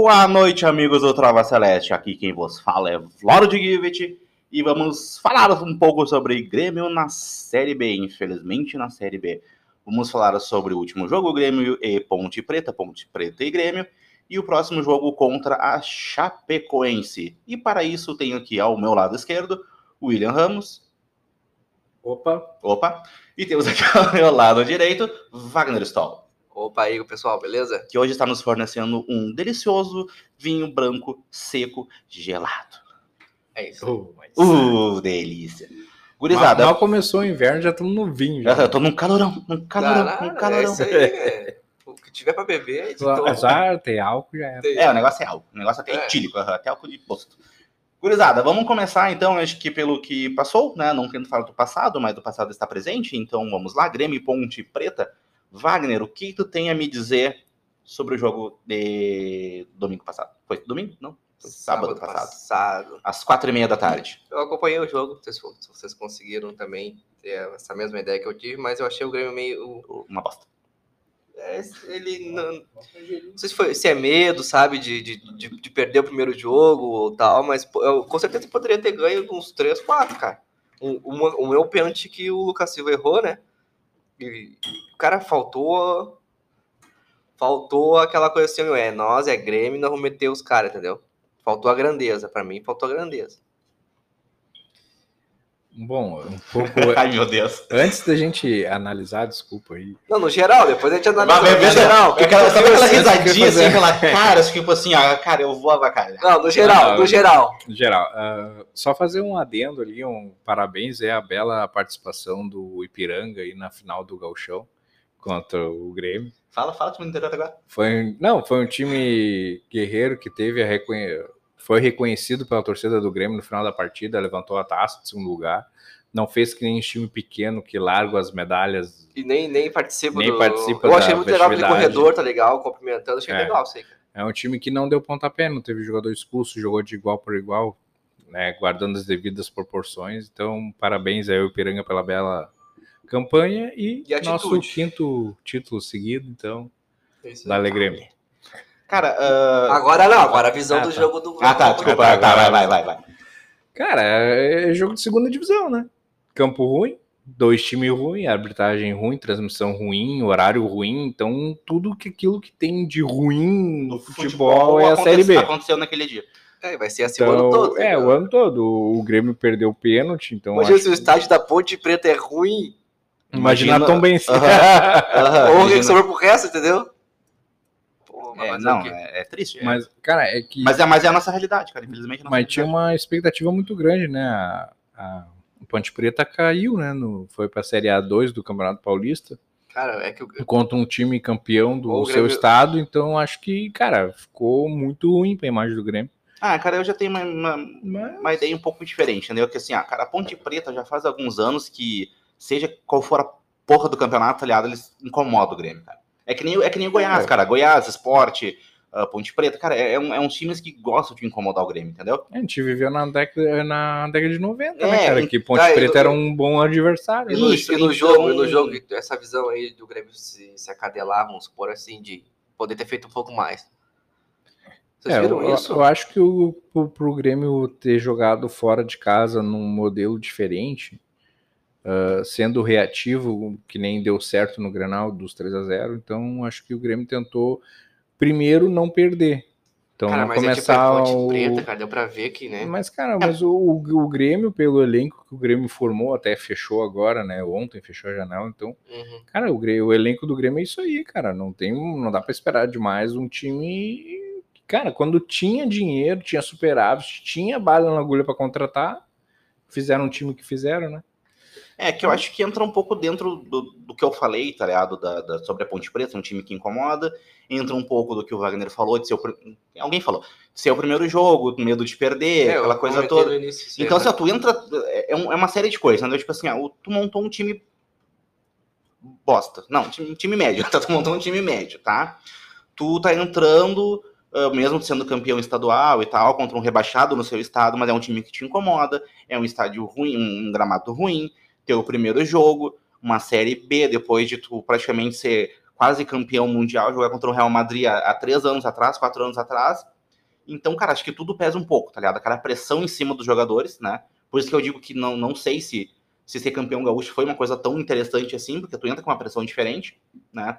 Boa noite, amigos do Trova Celeste. Aqui quem vos fala é Floro de Givet e vamos falar um pouco sobre Grêmio na Série B. Infelizmente, na Série B. Vamos falar sobre o último jogo, Grêmio e Ponte Preta, Ponte Preta e Grêmio, e o próximo jogo contra a Chapecoense. E para isso, tenho aqui ao meu lado esquerdo William Ramos. Opa. Opa. E temos aqui ao meu lado direito Wagner Stoll. Opa aí, pessoal, beleza? Que hoje está nos fornecendo um delicioso vinho branco seco gelado. É isso. Oh, mas... Uh, delícia. Gurizada, mal começou o inverno, já estamos no vinho. Já. eu tô num calorão, num calorão, Caralho, num calorão. É isso aí, é. O que tiver pra beber, gente toma. Azar, tem álcool, já era. É, o negócio é álcool. O negócio até É. etílico, aham, até álcool de posto. Gurizada, vamos começar então, acho que pelo que passou, né? Não quero falar do passado, mas do passado está presente, então vamos lá. Grêmio Ponte Preta. Wagner, o que tu tem a me dizer sobre o jogo de domingo passado? Foi domingo? Não. Foi sábado, passado. passado. Às quatro e meia da tarde. Eu acompanhei o jogo, se vocês conseguiram também ter essa mesma ideia que eu tive, mas eu achei o Grêmio meio. Uma bosta. é, Ele não. Não sei se, foi, se é medo, sabe, de, de, de, de perder o primeiro jogo ou tal, mas eu com certeza poderia ter ganho uns 3, 4, cara. Um, uma- o meu pênalti que o Lucas Silva errou, né? E o cara faltou. Faltou aquela coisa assim, é nós, é Grêmio, nós vamos meter os caras, entendeu? Faltou a grandeza, pra mim faltou a grandeza. Bom, um pouco. Ai, meu Deus. Antes da gente analisar, desculpa aí. Não, no geral, depois a gente analisa. Mas, no veja, geral. aquela, sabe aquela risadinha assim, aquela cara, tipo assim, ah, cara, eu vou avacalhar. Não, no geral, Não, no geral. No geral, ah, só fazer um adendo ali, um parabéns é a bela participação do Ipiranga aí na final do Gauchão contra o Grêmio. Fala, fala, me interior agora. Foi, não, foi um time guerreiro que teve a reconhe... foi reconhecido pela torcida do Grêmio no final da partida, levantou a taça de segundo lugar. Não fez que nem um time pequeno que larga as medalhas. E nem, nem participa Nem do... participa Eu achei da muito legal aquele corredor, tá legal, cumprimentando, achei É. legal isso aí. cara. É um time que não deu pontapé, não teve jogador expulso, jogou de igual por igual, né, guardando as devidas proporções. Então, parabéns aí ao Ipiranga pela bela campanha e, E nosso quinto título seguido, então, Isso aí. Cara, ah, Agora não, agora a visão Ah, do tá. jogo do. ah, tá, desculpa, tá, tá, vai, vai, vai, vai. Cara, é jogo de segunda divisão, né? Campo ruim, dois times ruins, arbitragem ruim, transmissão ruim, horário ruim, então tudo que aquilo que tem de ruim no futebol, é a Série B. Aconteceu naquele dia. É, vai ser assim o Então, ano todo. tá é, ligado? o ano todo. O Grêmio perdeu o pênalti, então. Imagina se o que- estádio da Ponte Preta é ruim, Imagina, Imagina- Tom bem ou imagina. que sobrou pro resto, entendeu? É, não, é, é triste. é. Mas, cara, é que. Mas, é, mas é a nossa realidade, cara. Infelizmente, é Mas tinha uma expectativa muito grande, né? A, a- o Ponte Preta caiu, né? No, foi pra Série A2 do Campeonato Paulista, Cara, é que o contra um time campeão do O seu Grêmio- estado, então acho que, cara, ficou muito ruim pra imagem do Grêmio. Ah, cara, eu já tenho uma, uma, Mas, uma ideia um pouco diferente, entendeu? Que assim, ah, cara, a Ponte Preta já faz alguns anos que, seja qual for a porra do campeonato, aliado, eles incomodam o Grêmio, cara. É que nem, é que nem o Goiás, É. cara. Goiás, Esporte, ah, Ponte Preta, cara, é, é um, é uns times que gostam de incomodar o Grêmio, entendeu? a gente viveu na década, na década de 90, É, né, cara? Que Ponte tá, Preta no- era um bom adversário. E né? no, Isso, e no então- jogo, e no jogo, essa visão aí do Grêmio se, se acadelar, vamos supor assim, de poder ter feito um pouco mais. Vocês É, viram eu, isso? eu acho que o, pro, pro Grêmio ter jogado fora de casa num modelo diferente, ah, sendo reativo, que nem deu certo no Granal dos 3 a 0 então acho que o Grêmio tentou primeiro não perder. Então cara, não mas é tipo, é começar o... Preta, cara, deu pra ver que, né? Mas, cara, mas o, o, o Grêmio, pelo elenco que o Grêmio formou, até fechou agora, né? Ontem fechou a janela, então Uhum. Cara, o, o elenco do Grêmio é isso aí, cara. Não tem, não dá pra esperar demais um time. Cara, quando tinha dinheiro, tinha superávit, tinha bala na agulha pra contratar, fizeram um time que fizeram, né? É, que eu acho que entra um pouco dentro do, do que eu falei, tá ligado? Da, da- sobre a Ponte Preta, um time que incomoda. Entra um pouco do que o Wagner falou, de ser o. Alguém falou, de ser o primeiro jogo, medo de perder, É, aquela coisa toda. início, Então, né? assim, tu entra. É, um- é uma série de coisas, entendeu? Tipo assim, ó, tu montou um time. Bosta. Não, time, time médio. Tá? Tu montou um time médio, tá? Tu tá entrando, ah, mesmo sendo campeão estadual e tal, contra um rebaixado no seu estado, mas é um time que te incomoda, é um estádio ruim, um gramado ruim, teu primeiro jogo, uma série B, depois de tu praticamente ser quase campeão mundial, jogar contra o Real Madrid há, há três anos atrás, quatro anos atrás. Então, cara, acho que tudo pesa um pouco, tá ligado? Aquela pressão em cima dos jogadores, né? Por isso que eu digo que não, não sei se, se ser campeão gaúcho foi uma coisa tão interessante assim, porque tu entra com uma pressão diferente, né?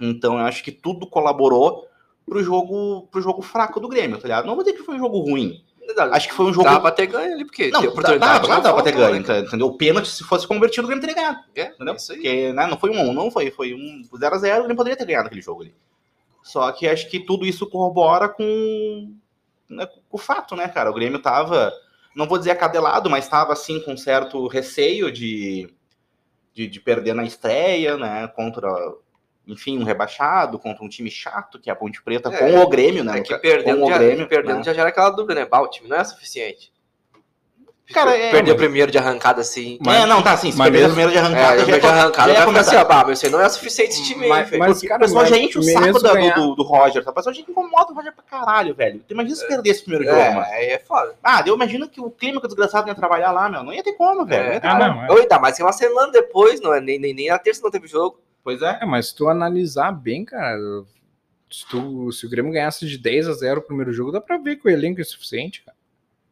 Então, eu acho que tudo colaborou pro jogo, pro jogo fraco do Grêmio, tá ligado? Não vou dizer que foi um jogo ruim. Acho que foi um jogo. Dá pra ter ganho ali, porque Não, dá, oportunidade. dá, não dá pra ter ganho, né? entendeu? O pênalti, se fosse convertido, o Grêmio teria ganhado. É, Entendeu? isso aí. Porque né, não foi um 1, não foi, foi um 0x0, ele poderia ter ganhado aquele jogo ali. Só que acho que tudo isso corrobora com, né, com o fato, né, cara? O Grêmio tava, não vou dizer acadelado, mas tava assim com certo receio de, de, de perder na estreia, né? Contra, enfim, um rebaixado, contra um time chato, que é a Ponte Preta, É, com o Grêmio, né? É que perdendo, com o já, Grêmio, perdendo né? já gera aquela dúvida, né? Bah, o time não é suficiente. Cara, é, Perder mas- o primeiro de arrancada assim. Mas- é, não, tá assim, se mas perder mesmo- primeiro de É, arrancada, o já primeiro de arrancada já é ficar assim, ó, mas você não é suficiente esse time aí, Mas- velho. mas- cara, o pessoal já enche o saco da- do, ganhar- do, do Roger, tá? O pessoal já incomoda o Roger pra caralho, velho. Tu imagina se perdesse o primeiro jogo, mano. É, aí é foda. Ah, eu imagino que o clima que o desgraçado ia trabalhar lá, meu. Não ia ter como, velho. Não ia ter Ah, como. não, é. Ou ainda mais que uma semana depois, não é? Nem, nem, nem na terça não teve jogo. Pois é. É, mas se tu analisar bem, cara, se, tu, se o Grêmio ganhasse de 10 a 0 o primeiro jogo, dá pra ver que o elenco é suficiente, cara.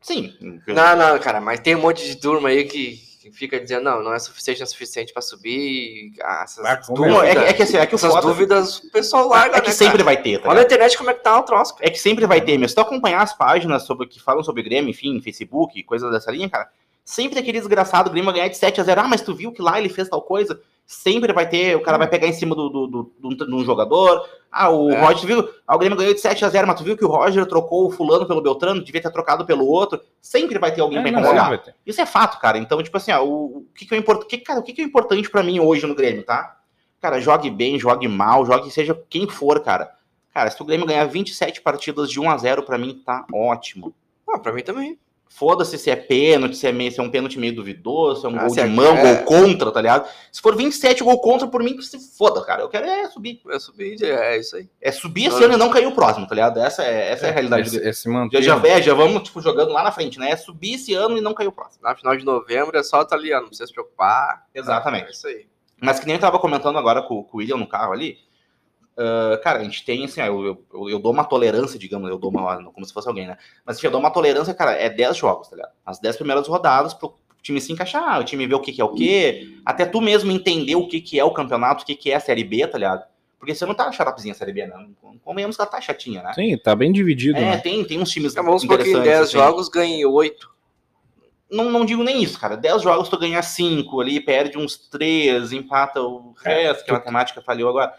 Sim. Não, não, cara, mas tem um monte de turma aí que, que fica dizendo, não, não é suficiente, não é suficiente pra subir. Ah, essas Ah, dúvidas, é, que- é que assim, é que o essas foda- dúvidas o pessoal larga, é que né, sempre cara? vai ter, tá Olha na ligado? internet como é que tá o troço, cara. É que sempre vai ter, meu. Se tu acompanhar as páginas sobre, que falam sobre Grêmio, enfim, Facebook, coisas dessa linha, cara, sempre aquele desgraçado, o Grêmio vai ganhar de 7 a 0 Ah, mas tu viu que lá ele fez tal coisa? Sempre vai ter, o cara vai pegar em cima do, do, do, do- de um jogador. Ah, o É. Roger, tu viu? Ah, o Grêmio ganhou de 7 a 0 mas tu viu que o Roger trocou o fulano pelo Beltrano, devia ter trocado pelo outro. Sempre vai ter alguém É, pra incomodar. Isso é fato, cara. Então, tipo assim, ó, o, o que, que, é import... que, cara, o que, que é importante pra mim hoje no Grêmio, tá? Cara, jogue bem, jogue mal, jogue seja quem for, cara. Cara, se o Grêmio ganhar 27 partidas de 1 a 0 pra mim tá ótimo. Ah, pra mim também. Foda-se se é pênalti, se é, meio, se é um pênalti meio duvidoso, se é um Ah, gol de é- mão, é. gol contra, tá ligado? Se for 27 gol contra, por mim, que se foda, cara. Eu quero é subir. Eu subi, é isso aí. É subir esse ano e não cair o próximo, tá ligado? Essa é, essa é, a realidade. É, do- é se manter. Já, já, é, já vamos, tipo, jogando lá na frente, né? É subir esse ano e não cair o próximo. Na final de novembro é só tá ali, ó, não precisa se preocupar. Exatamente. É isso aí. Mas que nem eu tava comentando agora com, com o William no carro ali. Ah, cara, a gente tem assim, ó, eu, eu, eu dou uma tolerância, digamos, eu dou uma. como se fosse alguém, né? Mas assim, eu dou uma tolerância, cara, é 10 jogos, tá ligado? As 10 primeiras rodadas pro time se encaixar, o time ver o que, que é o que, até tu mesmo entender o que, que é o campeonato, o que, que é a Série B, tá ligado? Porque você não tá xarapezinha a Série B, né? Convenhamos que ela tá chatinha, né? Sim, tá bem dividido, É, né? tem, tem uns times Então, vamos supor que em interessantes, 10 assim. jogos ganhe 8. Não, não digo nem isso, cara. 10 jogos tu ganha 5 ali, perde uns 3, empata o resto, que a matemática falhou agora.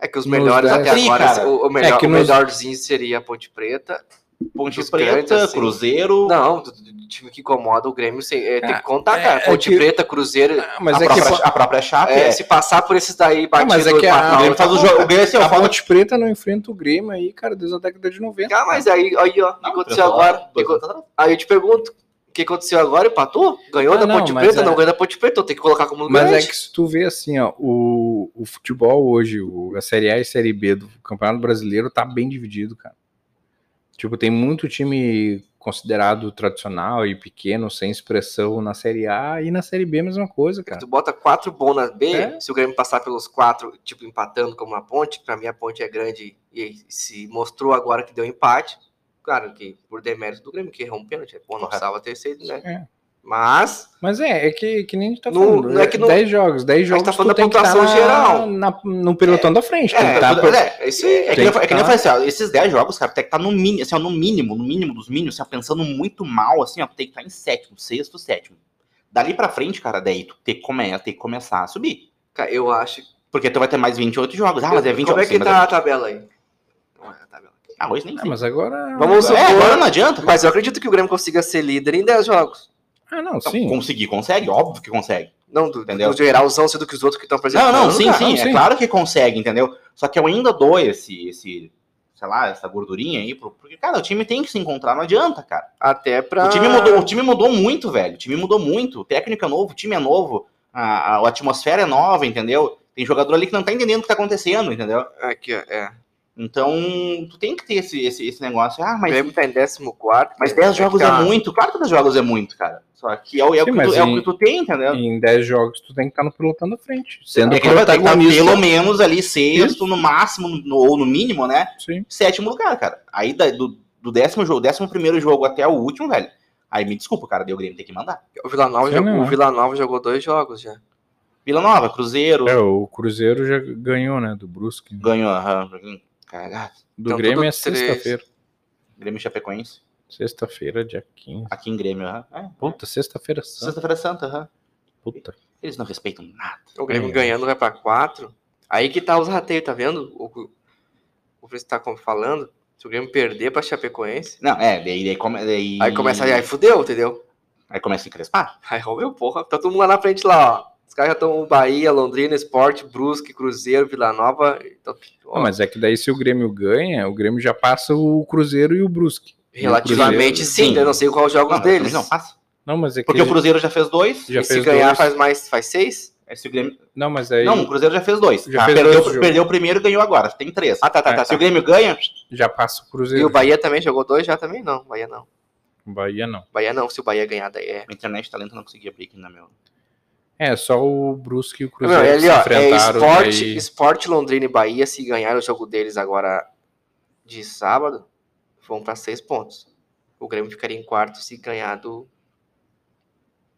É que os melhores 10. até Sim, agora, cara. o, o melhor, É que o nos- melhorzinho seria a Ponte Preta. Ponte Preta, grandes, assim. Cruzeiro. Não, do, do- do time que incomoda o Grêmio sem, é, tem Ah, que contar, é- cara. é Ponte que- Preta, Cruzeiro. Ah, mas a, é que própria, a própria Chape é, é. Se passar por esses daí, batido mas é que a- Grêmio faz o tá jogo. O Grêmio assim, ó, a Ponte Preta não enfrenta o Grêmio aí, cara, desde a década de 90. cara. Ah, mas aí, aí ó, o que aconteceu agora? Que-. Aí eu te pergunto, que aconteceu agora? Empatou? Ganhou Ah, da não, Ponte mas Preta? é- Não ganhou da Ponte Preta, tem que colocar como Mas grande. é que se tu vê assim, ó, o, o futebol hoje, o- a Série A e Série B do Campeonato Brasileiro tá bem dividido, cara. Tipo, tem muito time considerado tradicional e pequeno, sem expressão na Série A e na Série B a mesma coisa, cara. Tu bota quatro bons na B, É. se o Grêmio passar pelos quatro, tipo, empatando como a ponte, pra mim a ponte é grande e se mostrou agora que deu empate. Claro que por demérito do Grêmio, que errou um pênalti, pô, não precisava ter sido, né? É. Mas, Mas é, é que, que nem a gente tá No- falando. não é que no- 10 jogos, 10 gente jogos tá falando tu tem da tá pontuação geral. na- no pelotão da frente. É, tá é, é isso aí. É que, eu, que é que nem eu tá- falei assim, ó, esses 10 jogos, cara, tem que estar no mínimo, assim, ó, no mínimo, no mínimo dos mínimos, assim, ó, pensando muito mal, assim, ó, tem que estar em sétimo, sexto, sétimo. Dali pra frente, cara, daí tu tem que, come, tem que começar a subir. Cara, eu acho. Porque tu vai ter mais 28 jogos. Ah, mas é 20 Como é que sim, tá a tabela aí? Não é a tabela. Ah, hoje nem Ah, mas agora. Vamos É, supor- agora não adianta. Mas eu acredito que o Grêmio consiga ser líder em 10 jogos. Ah, não, Então, sim. Conseguir, consegue, óbvio que consegue. Não, do, Entendeu? do geralzão, sendo que os outros que estão Não, apresentando. não, sim, cara. sim, não, é sim. claro que consegue, entendeu? Só que eu ainda dou esse, esse, sei lá, essa gordurinha aí, pro- porque, cara, o time tem que se encontrar, não adianta, cara. Até pra. O time mudou, o time mudou muito, velho. O time mudou muito. O técnico é novo, o time é novo, a, a, a atmosfera é nova, entendeu? Tem jogador ali que não tá entendendo o que tá acontecendo, entendeu? Aqui, ó, é. Então, tu tem que ter esse, esse, esse negócio. Ah, O mas, Grêmio tá em 14. mas 10 jogos tá- é muito. Claro que 10 jogos é muito, cara. Só que é, o- é, o, Sim, que mas tu, é o em- que tu tem, entendeu? Em 10 jogos, tu tem que estar no pelotão da frente. Sendo É que vai ter que estar protagonista. pelo menos ali sexto, no máximo, no- ou no mínimo, né? Sim. Sétimo lugar, cara. Aí da- do, do décimo jogo, décimo primeiro jogo até o último, velho. Aí me desculpa, cara, deu o Grêmio tem que mandar. O Vila Nova, Sim, jogou, não, o é. Vila Nova jogou dois jogos já. Vila Nova, Cruzeiro, É, o Cruzeiro já ganhou, né? Do Brusque. ganhou. aham, joguinho cagado. Do Então, Grêmio é sexta-feira. Grêmio Chapecoense, Sexta-feira, dia 15. aqui em Grêmio. aham. É, Puta, sexta-feira santa. Sexta-feira Santa, aham. Puta. Eles não respeitam nada. O Grêmio É. ganhando vai pra 4. Aí que tá os rateios, tá vendo? O, o, Fritz tá falando. Se o Grêmio perder pra Chapecoense, Não, é, daí, daí, come- daí, aí começa aí, aí fudeu, entendeu? aí começa a encrespar. Aí, meu, porra, tá todo mundo lá na frente lá, ó. Os caras já estão Bahia, Londrina, Sport, Brusque, Cruzeiro, Vila Nova. Então, Não, mas é que daí se o Grêmio ganha, o Grêmio já passa o Cruzeiro e o Brusque. relativamente Cruzeiro, sim, sim. eu não sei qual os jogos Não, deles. Não, passa. Não, mas é que Porque o Cruzeiro já fez dois. já e se fez ganhar dois. faz mais, faz seis? É, se o Grêmio... Não, mas aí Não, o Cruzeiro já fez dois. Já tá? fez perdeu, dois perdeu o primeiro e ganhou agora. Tem três. Ah, tá, tá, É, tá. Se o. Grêmio ganha, já passa o E Cruzeiro. o Bahia também jogou dois já também? Não, Bahia não. Bahia não. Bahia não, se o Bahia ganhar, daí é. a internet talento não conseguia abrir aqui na meu. É, só o Brusque e o Não, Cruzeiro é ali, se ó, é enfrentaram. Sport, daí- Sport, Londrina e Bahia, se ganhar o jogo deles agora de sábado, vão pra seis pontos. O Grêmio ficaria em quarto se ganhar do,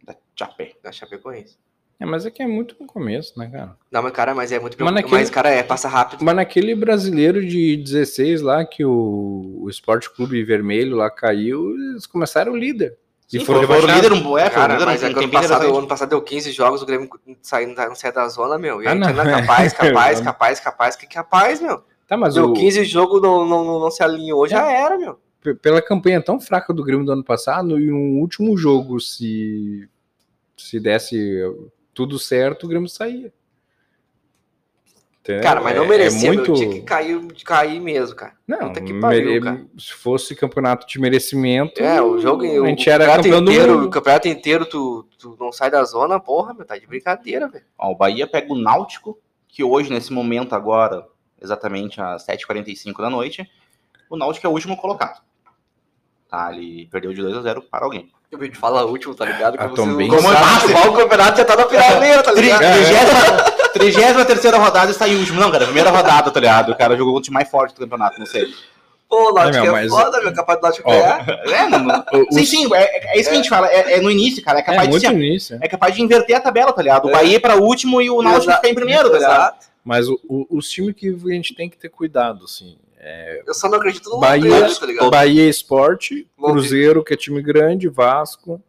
Da Chapé. da Chapecoense. É, mas é que é muito no começo, né, cara? Não, mas cara, mas é muito Mas mas, naquele- mas cara, é, passa rápido. Mas naquele brasileiro de 16 lá, que o, o Esporte Clube Vermelho lá caiu, eles começaram o líder. Sim, E foram, foram líder um é, Cara, líder mas um é que ano passado, o ano passado deu 15 jogos, o Grêmio saindo não sai da zona, meu. E Ah, aí, não. ainda capaz, capaz, Não. capaz, capaz, que capaz, meu. Tá, mas Deu o, 15 jogos, não, não, não, não se alinhou, já era, meu. p- pela campanha tão fraca do Grêmio do ano passado, e no último jogo, se, se desse tudo certo, o Grêmio saía. Entendeu? Cara, mas não É- merecia, é muito... meu. Tinha que cair, de cair mesmo, cara. Não, Puta que pariu, mere- cara. se fosse campeonato de merecimento, É, o jogo a gente o era campeonato campeão do inteiro, mundo. O campeonato inteiro tu, tu não sai da zona, porra, meu, tá de brincadeira, velho. Ó, o Bahia pega o Náutico, que hoje, nesse momento agora, exatamente às 7h45 da noite, o Náutico é o último colocado. Tá, ele perdeu de 2 a 0 para alguém. Eu vi de falar último, tá ligado? A Como Tom se o- Benz. como Como- o campeonato já tá na finaleira, tá ligado? Trigésima terceira rodada está em último. Não, cara, primeira rodada, tá ligado? O cara jogou o time mais forte do campeonato, não sei. Pô, o Náutico É, é, meu, mas- foda, meu, capaz do Náutico ganhar. É, não, não. O- Sim, sim, é, é isso que a gente fala. É, é no início, cara. É É capaz, de, muito assim, ó, início. é capaz de inverter a tabela, tá ligado? O É. Bahia para último e o Náutico ficar em primeiro, tá ligado? Exato. Mas o- o- os times que a gente tem que ter cuidado, assim. Eu só não acredito no Bahia, Londrina, tá ligado? Bahia Esporte. Cruzeiro, que é time grande, Vasco,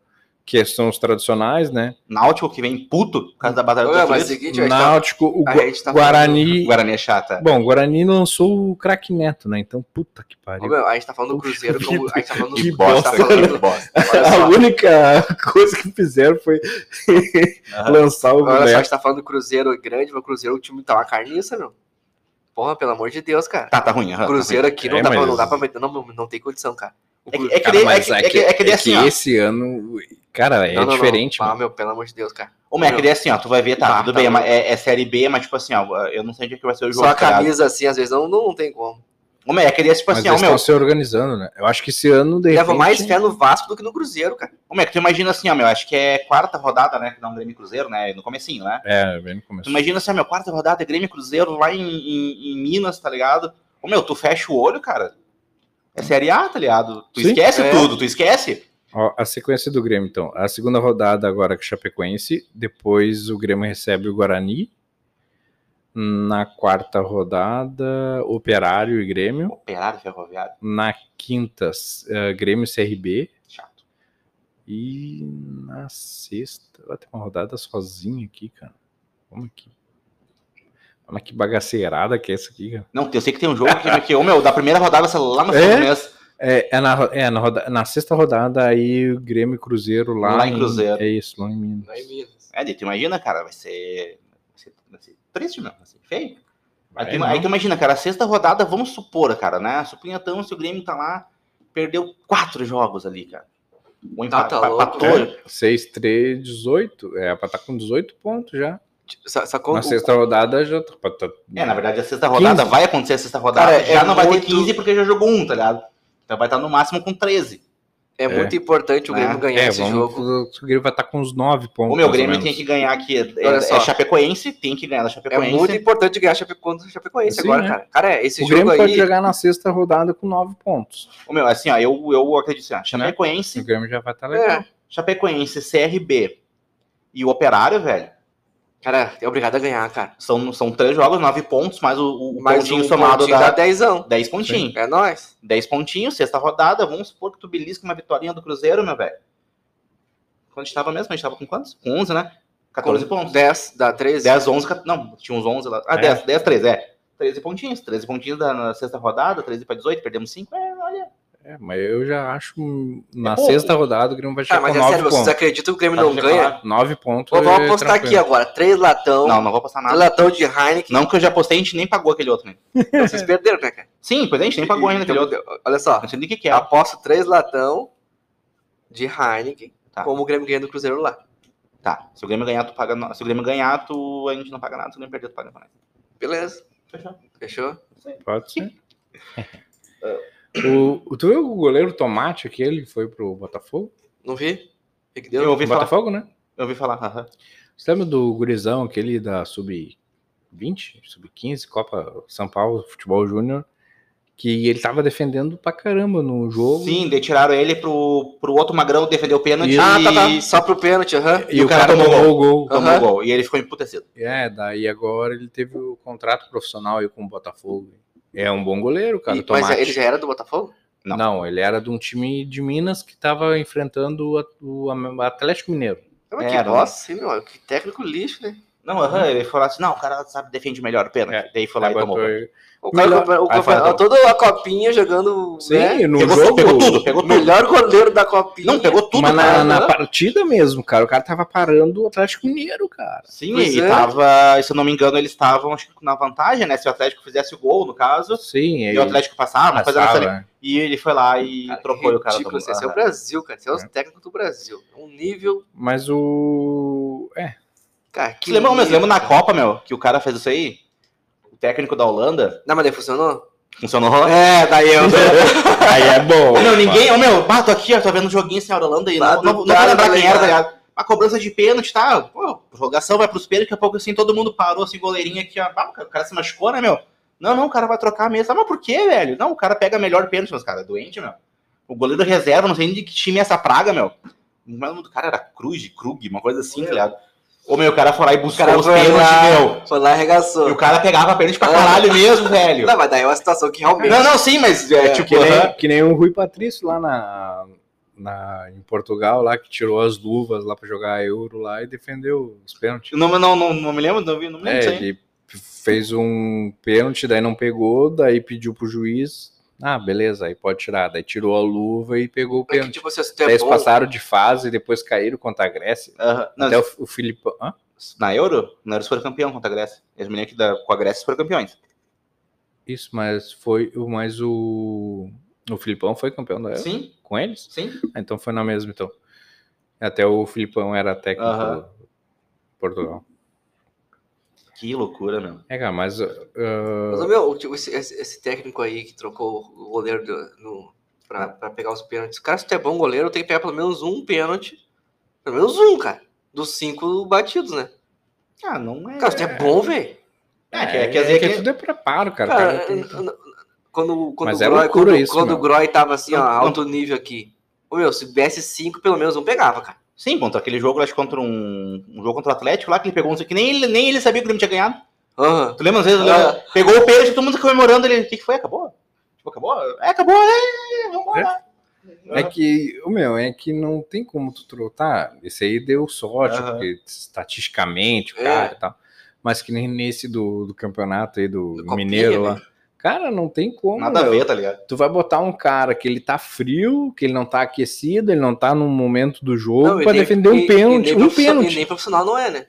que são os tradicionais, né? Náutico que vem puto por causa da batalha Ué, do mas é seguinte, tá- Náutico, o Gua- tá Guarani. O Guarani é chata. Bom, o Guarani lançou o craque Neto, né? Então, puta que Ô, pariu. meu, a gente tá falando do Cruzeiro como. A gente tá falando do Que a gente bosta, tá falando que bosta. A única coisa que fizeram foi lançar o olha só, a gente tá falando do Cruzeiro grande, mas o Cruzeiro, o time tá uma carniça, meu. Porra, pelo amor de Deus, cara. Tá, tá ruim. O Cruzeiro aqui não, É, dá pra, mas- não dá pra meter, não, não tem condição, cara. É que- é que ele- mas é que- é que é assim, esse ano, cara, é Não, não, não. diferente. Ah, meu, pelo amor de Deus, cara. Ô, Mac, ele é assim, ó, tu vai ver, tá, Tá, tudo tá bem, é, é série B, mas tipo assim, ó, eu não sei onde é que vai ser o jogo. Só a tá camisa assim, às vezes, não, não, não tem como. Ô, Mac, ele é tipo Mas assim, ó, eles meu, estão se organizando, né? Eu acho que esse ano, de Leva repente... mais fé no Vasco do que no Cruzeiro, cara. ô, Mac, tu imagina assim, ó, meu, acho que é quarta rodada, né, que dá um Grêmio Cruzeiro, né, no comecinho, né? É, bem no Tu começo. imagina assim, ó, meu, quarta rodada é Grêmio Cruzeiro lá em, em, em Minas, tá ligado? Ô, meu, tu fecha o olho, cara, é Série A, tá ligado? Tu Sim. esquece É. tudo, tu esquece? Ó, a sequência do Grêmio, então. A segunda rodada agora com o Chapecoense. Depois o Grêmio recebe o Guarani. Na quarta rodada, Operário e Grêmio. Operário ferroviário, Na quinta, eh, Grêmio e CRB. chato. E na sexta, vai ter uma rodada sozinha aqui, cara. Vamos aqui. Olha que bagaceirada que é essa aqui, cara. Não, eu sei que tem um jogo que, que ô, meu, da primeira rodada, lá no É? mês. É, é, na, é na, roda- na sexta rodada aí o Grêmio e Cruzeiro lá, Lá em Cruzeiro. É isso, lá em Minas. Lá em Minas. É, tu imagina, cara, vai ser, vai ser, vai ser triste mesmo, vai ser feio. Aí, Vai tu, aí não. tu imagina, cara, a sexta rodada, vamos supor, cara, né? Supunhamos se o Grêmio tá lá, perdeu quatro jogos ali, cara. O Tá, empate, tá empatou. É, 6, 3, 18. É, pra estar com 18 pontos já. sa- sacou? Na sexta rodada já tá. tá- É, na verdade, a sexta rodada 15. vai acontecer a sexta rodada. Cara, já é não vai ter 15 porque já jogou um, tá ligado? Então vai estar no máximo com 13. É, É. muito importante o Grêmio É. ganhar É, esse vamos, jogo. o Grêmio vai estar com uns nove pontos. O meu Grêmio tem que ganhar aqui. É, Olha é. Chapecoense, tem que ganhar da É Chapecoense. muito importante ganhar Chape- contra o Chapecoense Sim, agora, né? cara. Cara, é, esse O jogo Grêmio aí. pode jogar na sexta rodada com nove pontos. O meu, assim, ó, eu, eu acredito assim, ó, Né? Chapecoense, O Grêmio já vai estar legal. É, Chapecoense, CRB e o Operário, velho, cara, é obrigado a ganhar, cara. são, são três jogos, nove pontos, mais o, o Mais pontinho um somado pontinho dá dezão. 10 pontinhos. É nóis. 10 pontinhos, sexta rodada, vamos supor que tu belisca uma vitória do Cruzeiro, meu velho. Quando a gente tava mesmo, a gente tava com quantos? Com 11, né? 14 Com pontos. 10, dá 13. 10, 11, 14, não, tinha uns 11 lá. Ah, É. 10, 10, 13, é. 13 pontinhos, 13 pontinhos da, na sexta rodada, 13 para 18, perdemos 5. É. É, mas eu já acho na pouco. sexta rodada o Grêmio vai chegar Cara, mas com é nove sério, vocês pontos. acreditam que o Grêmio Tá não ganha? Nove pontos. Vamos é apostar aqui tranquilo. agora. Três latão. Não, não vou passar Três nada. latão de Heineken. Não que eu já postei, a gente nem pagou aquele outro, né? Então vocês perderam, né, cara? Sim, pois é, a gente nem pagou ainda aquele outro. Olha só. Não sei nem o que que é. Aposto três latão de Heineken. Tá. Como o Grêmio ganha do Cruzeiro lá. Tá, se o Grêmio ganhar, tu paga. no- Se o Grêmio ganhar, tu... a gente não paga nada. Se o Grêmio perder, tu paga pra nós. Beleza. Fechou. Fechou? Pode ser. o, tu viu o goleiro Tomate aquele que foi pro Botafogo? Não vi? Que que Eu deu? ouvi falar. Botafogo, né? Eu ouvi falar. aham. Você lembra do gurizão, aquele da Sub-20, Sub-15, Copa São Paulo Futebol Júnior, que ele tava defendendo pra caramba no jogo. Sim, daí tiraram ele pro, pro outro magrão defender o pênalti. Isso. Ah, tá, tá. e- Só pro pênalti, aham. E, o cara, tomou o gol. Tomou Aham. o gol. E ele ficou emputecido. É, daí agora ele teve o contrato profissional aí com o Botafogo. É um bom goleiro, cara, E- mas ele já era do Botafogo? Não. Não. ele era de um time de Minas que tava enfrentando o, o Atlético Mineiro. Não, mas que era, bosta, hein, meu? Que técnico lixo, né? Não, aham, ele falou assim: não, o cara sabe, defende melhor o pênalti. É, Daí foi lá e tomou. foi- O cara, Melhor- o toda a copinha jogando. Sim, né? no Pegou, jogo. pegou tudo, pegou O tudo. melhor goleiro da copinha. Não, pegou tudo, Mas cara. na, na né? partida mesmo, cara, o cara tava parando o Atlético Mineiro, cara. Sim, Pois e é. tava, se eu não me engano, eles estavam acho que na vantagem, né? Se o Atlético fizesse o gol, no caso, Sim, e aí o Atlético passava, passava, nessa ali. E ele foi lá e Cara, trocou e o cara ridículo, tomou. Esse é o. Brasil, cara. Esse é os É. técnicos do Brasil. Um nível. Mas o. É, Cara, que Você lembra, mas lembra na. Copa, meu, que o cara fez isso aí? O técnico da Holanda Não, mas daí funcionou? funcionou. É, daí eu. aí é bom. Ô, meu, ninguém. Ô, meu, bato aqui, ó, tô vendo um joguinho sem a Holanda aí. Não, não, não vou lembrar tá quem era, tá ligado? A cobrança de pênalti, tá? Pô, prorrogação vai pros pênaltis, daqui a pouco assim, todo mundo parou, assim, goleirinho aqui, ó. Ah, o cara se machucou, né, meu? Não, não, o cara vai trocar mesmo. Ah, mas por quê, velho? Não, o cara pega melhor pênalti, mas cara, é doente, meu. O goleiro reserva, não sei nem de que time é essa praga, meu. O nome do cara era Cruz, Krug, uma coisa assim, tá ligado? Ô, meu, o cara foi lá e O buscou cara os pênaltis, lá, meu. foi lá e arregaçou. E o cara pegava pênalti pra caralho mesmo, velho. Não, mas daí é uma situação que realmente. Não, não, sim, mas é, É, tipo, Que nem, aham. que nem o Rui Patrício lá na, na, em Portugal, lá que tirou as luvas lá pra jogar Euro lá e defendeu os pênaltis. não, não, não, não me lembro, não, vi, não me lembro É, ele fez um pênalti, daí não pegou, daí pediu pro juiz. Ah, beleza, aí pode tirar. Daí tirou a luva e pegou o Mas pênalti. tipo, tu Daí é eles bom, passaram de fase e depois caíram contra a Grécia. Não, Até o, o Filipão. Hã? Na Euro, na Euro foram campeão contra a Grécia. Eles me que da, com a Grécia foram campeões. Isso, mas foi o mais o. O Filipão foi campeão da Euro Sim, com eles? sim. Ah, então foi na mesma, então. Até o Filipão era técnico Aham. do Portugal. Que loucura, meu. É, cara, mas. Mas, ah, ô, meu, esse, esse- técnico aí que trocou o goleiro do, no, pra, pra pegar os pênaltis. Cara, se tu é bom goleiro, tem que pegar pelo menos um pênalti. Pelo menos um, cara. Dos cinco batidos, né? Ah, não é. Cara, se tu é bom, velho. É, que- é, quer dizer que que- tudo é preparo, cara. Cara, cara tem- quando, quando, Mas o é Groy, loucura quando, isso, quando meu. o Groy tava assim, ó, alto nível aqui. Ô, meu, se desse cinco, pelo menos um pegava, cara. Sim, contra aquele jogo, acho que contra um, um jogo contra o Atlético lá, que ele pegou um que nem ele, nem ele sabia que o Grêmio tinha ganhado. Aham. Tu lembra às vezes? Lembra? Pegou o pênalti, todo mundo comemorando ele. O que, que foi? Acabou? Tipo, acabou? É, acabou, é, vamos lá. É que, o meu, é que não tem como tu trocar. Esse aí deu sorte, Aham. porque estatisticamente o É. cara e tal. Mas que nem nesse do, do campeonato aí do, Do Copinha, Mineiro lá. né? Cara, não tem como. Nada a ver, tá ligado? Tu vai botar um cara que ele tá frio, que ele não tá aquecido, ele não tá no momento do jogo e nem- defender e- um e pênalti. nem Um pênalti. E nem profissional não é, né?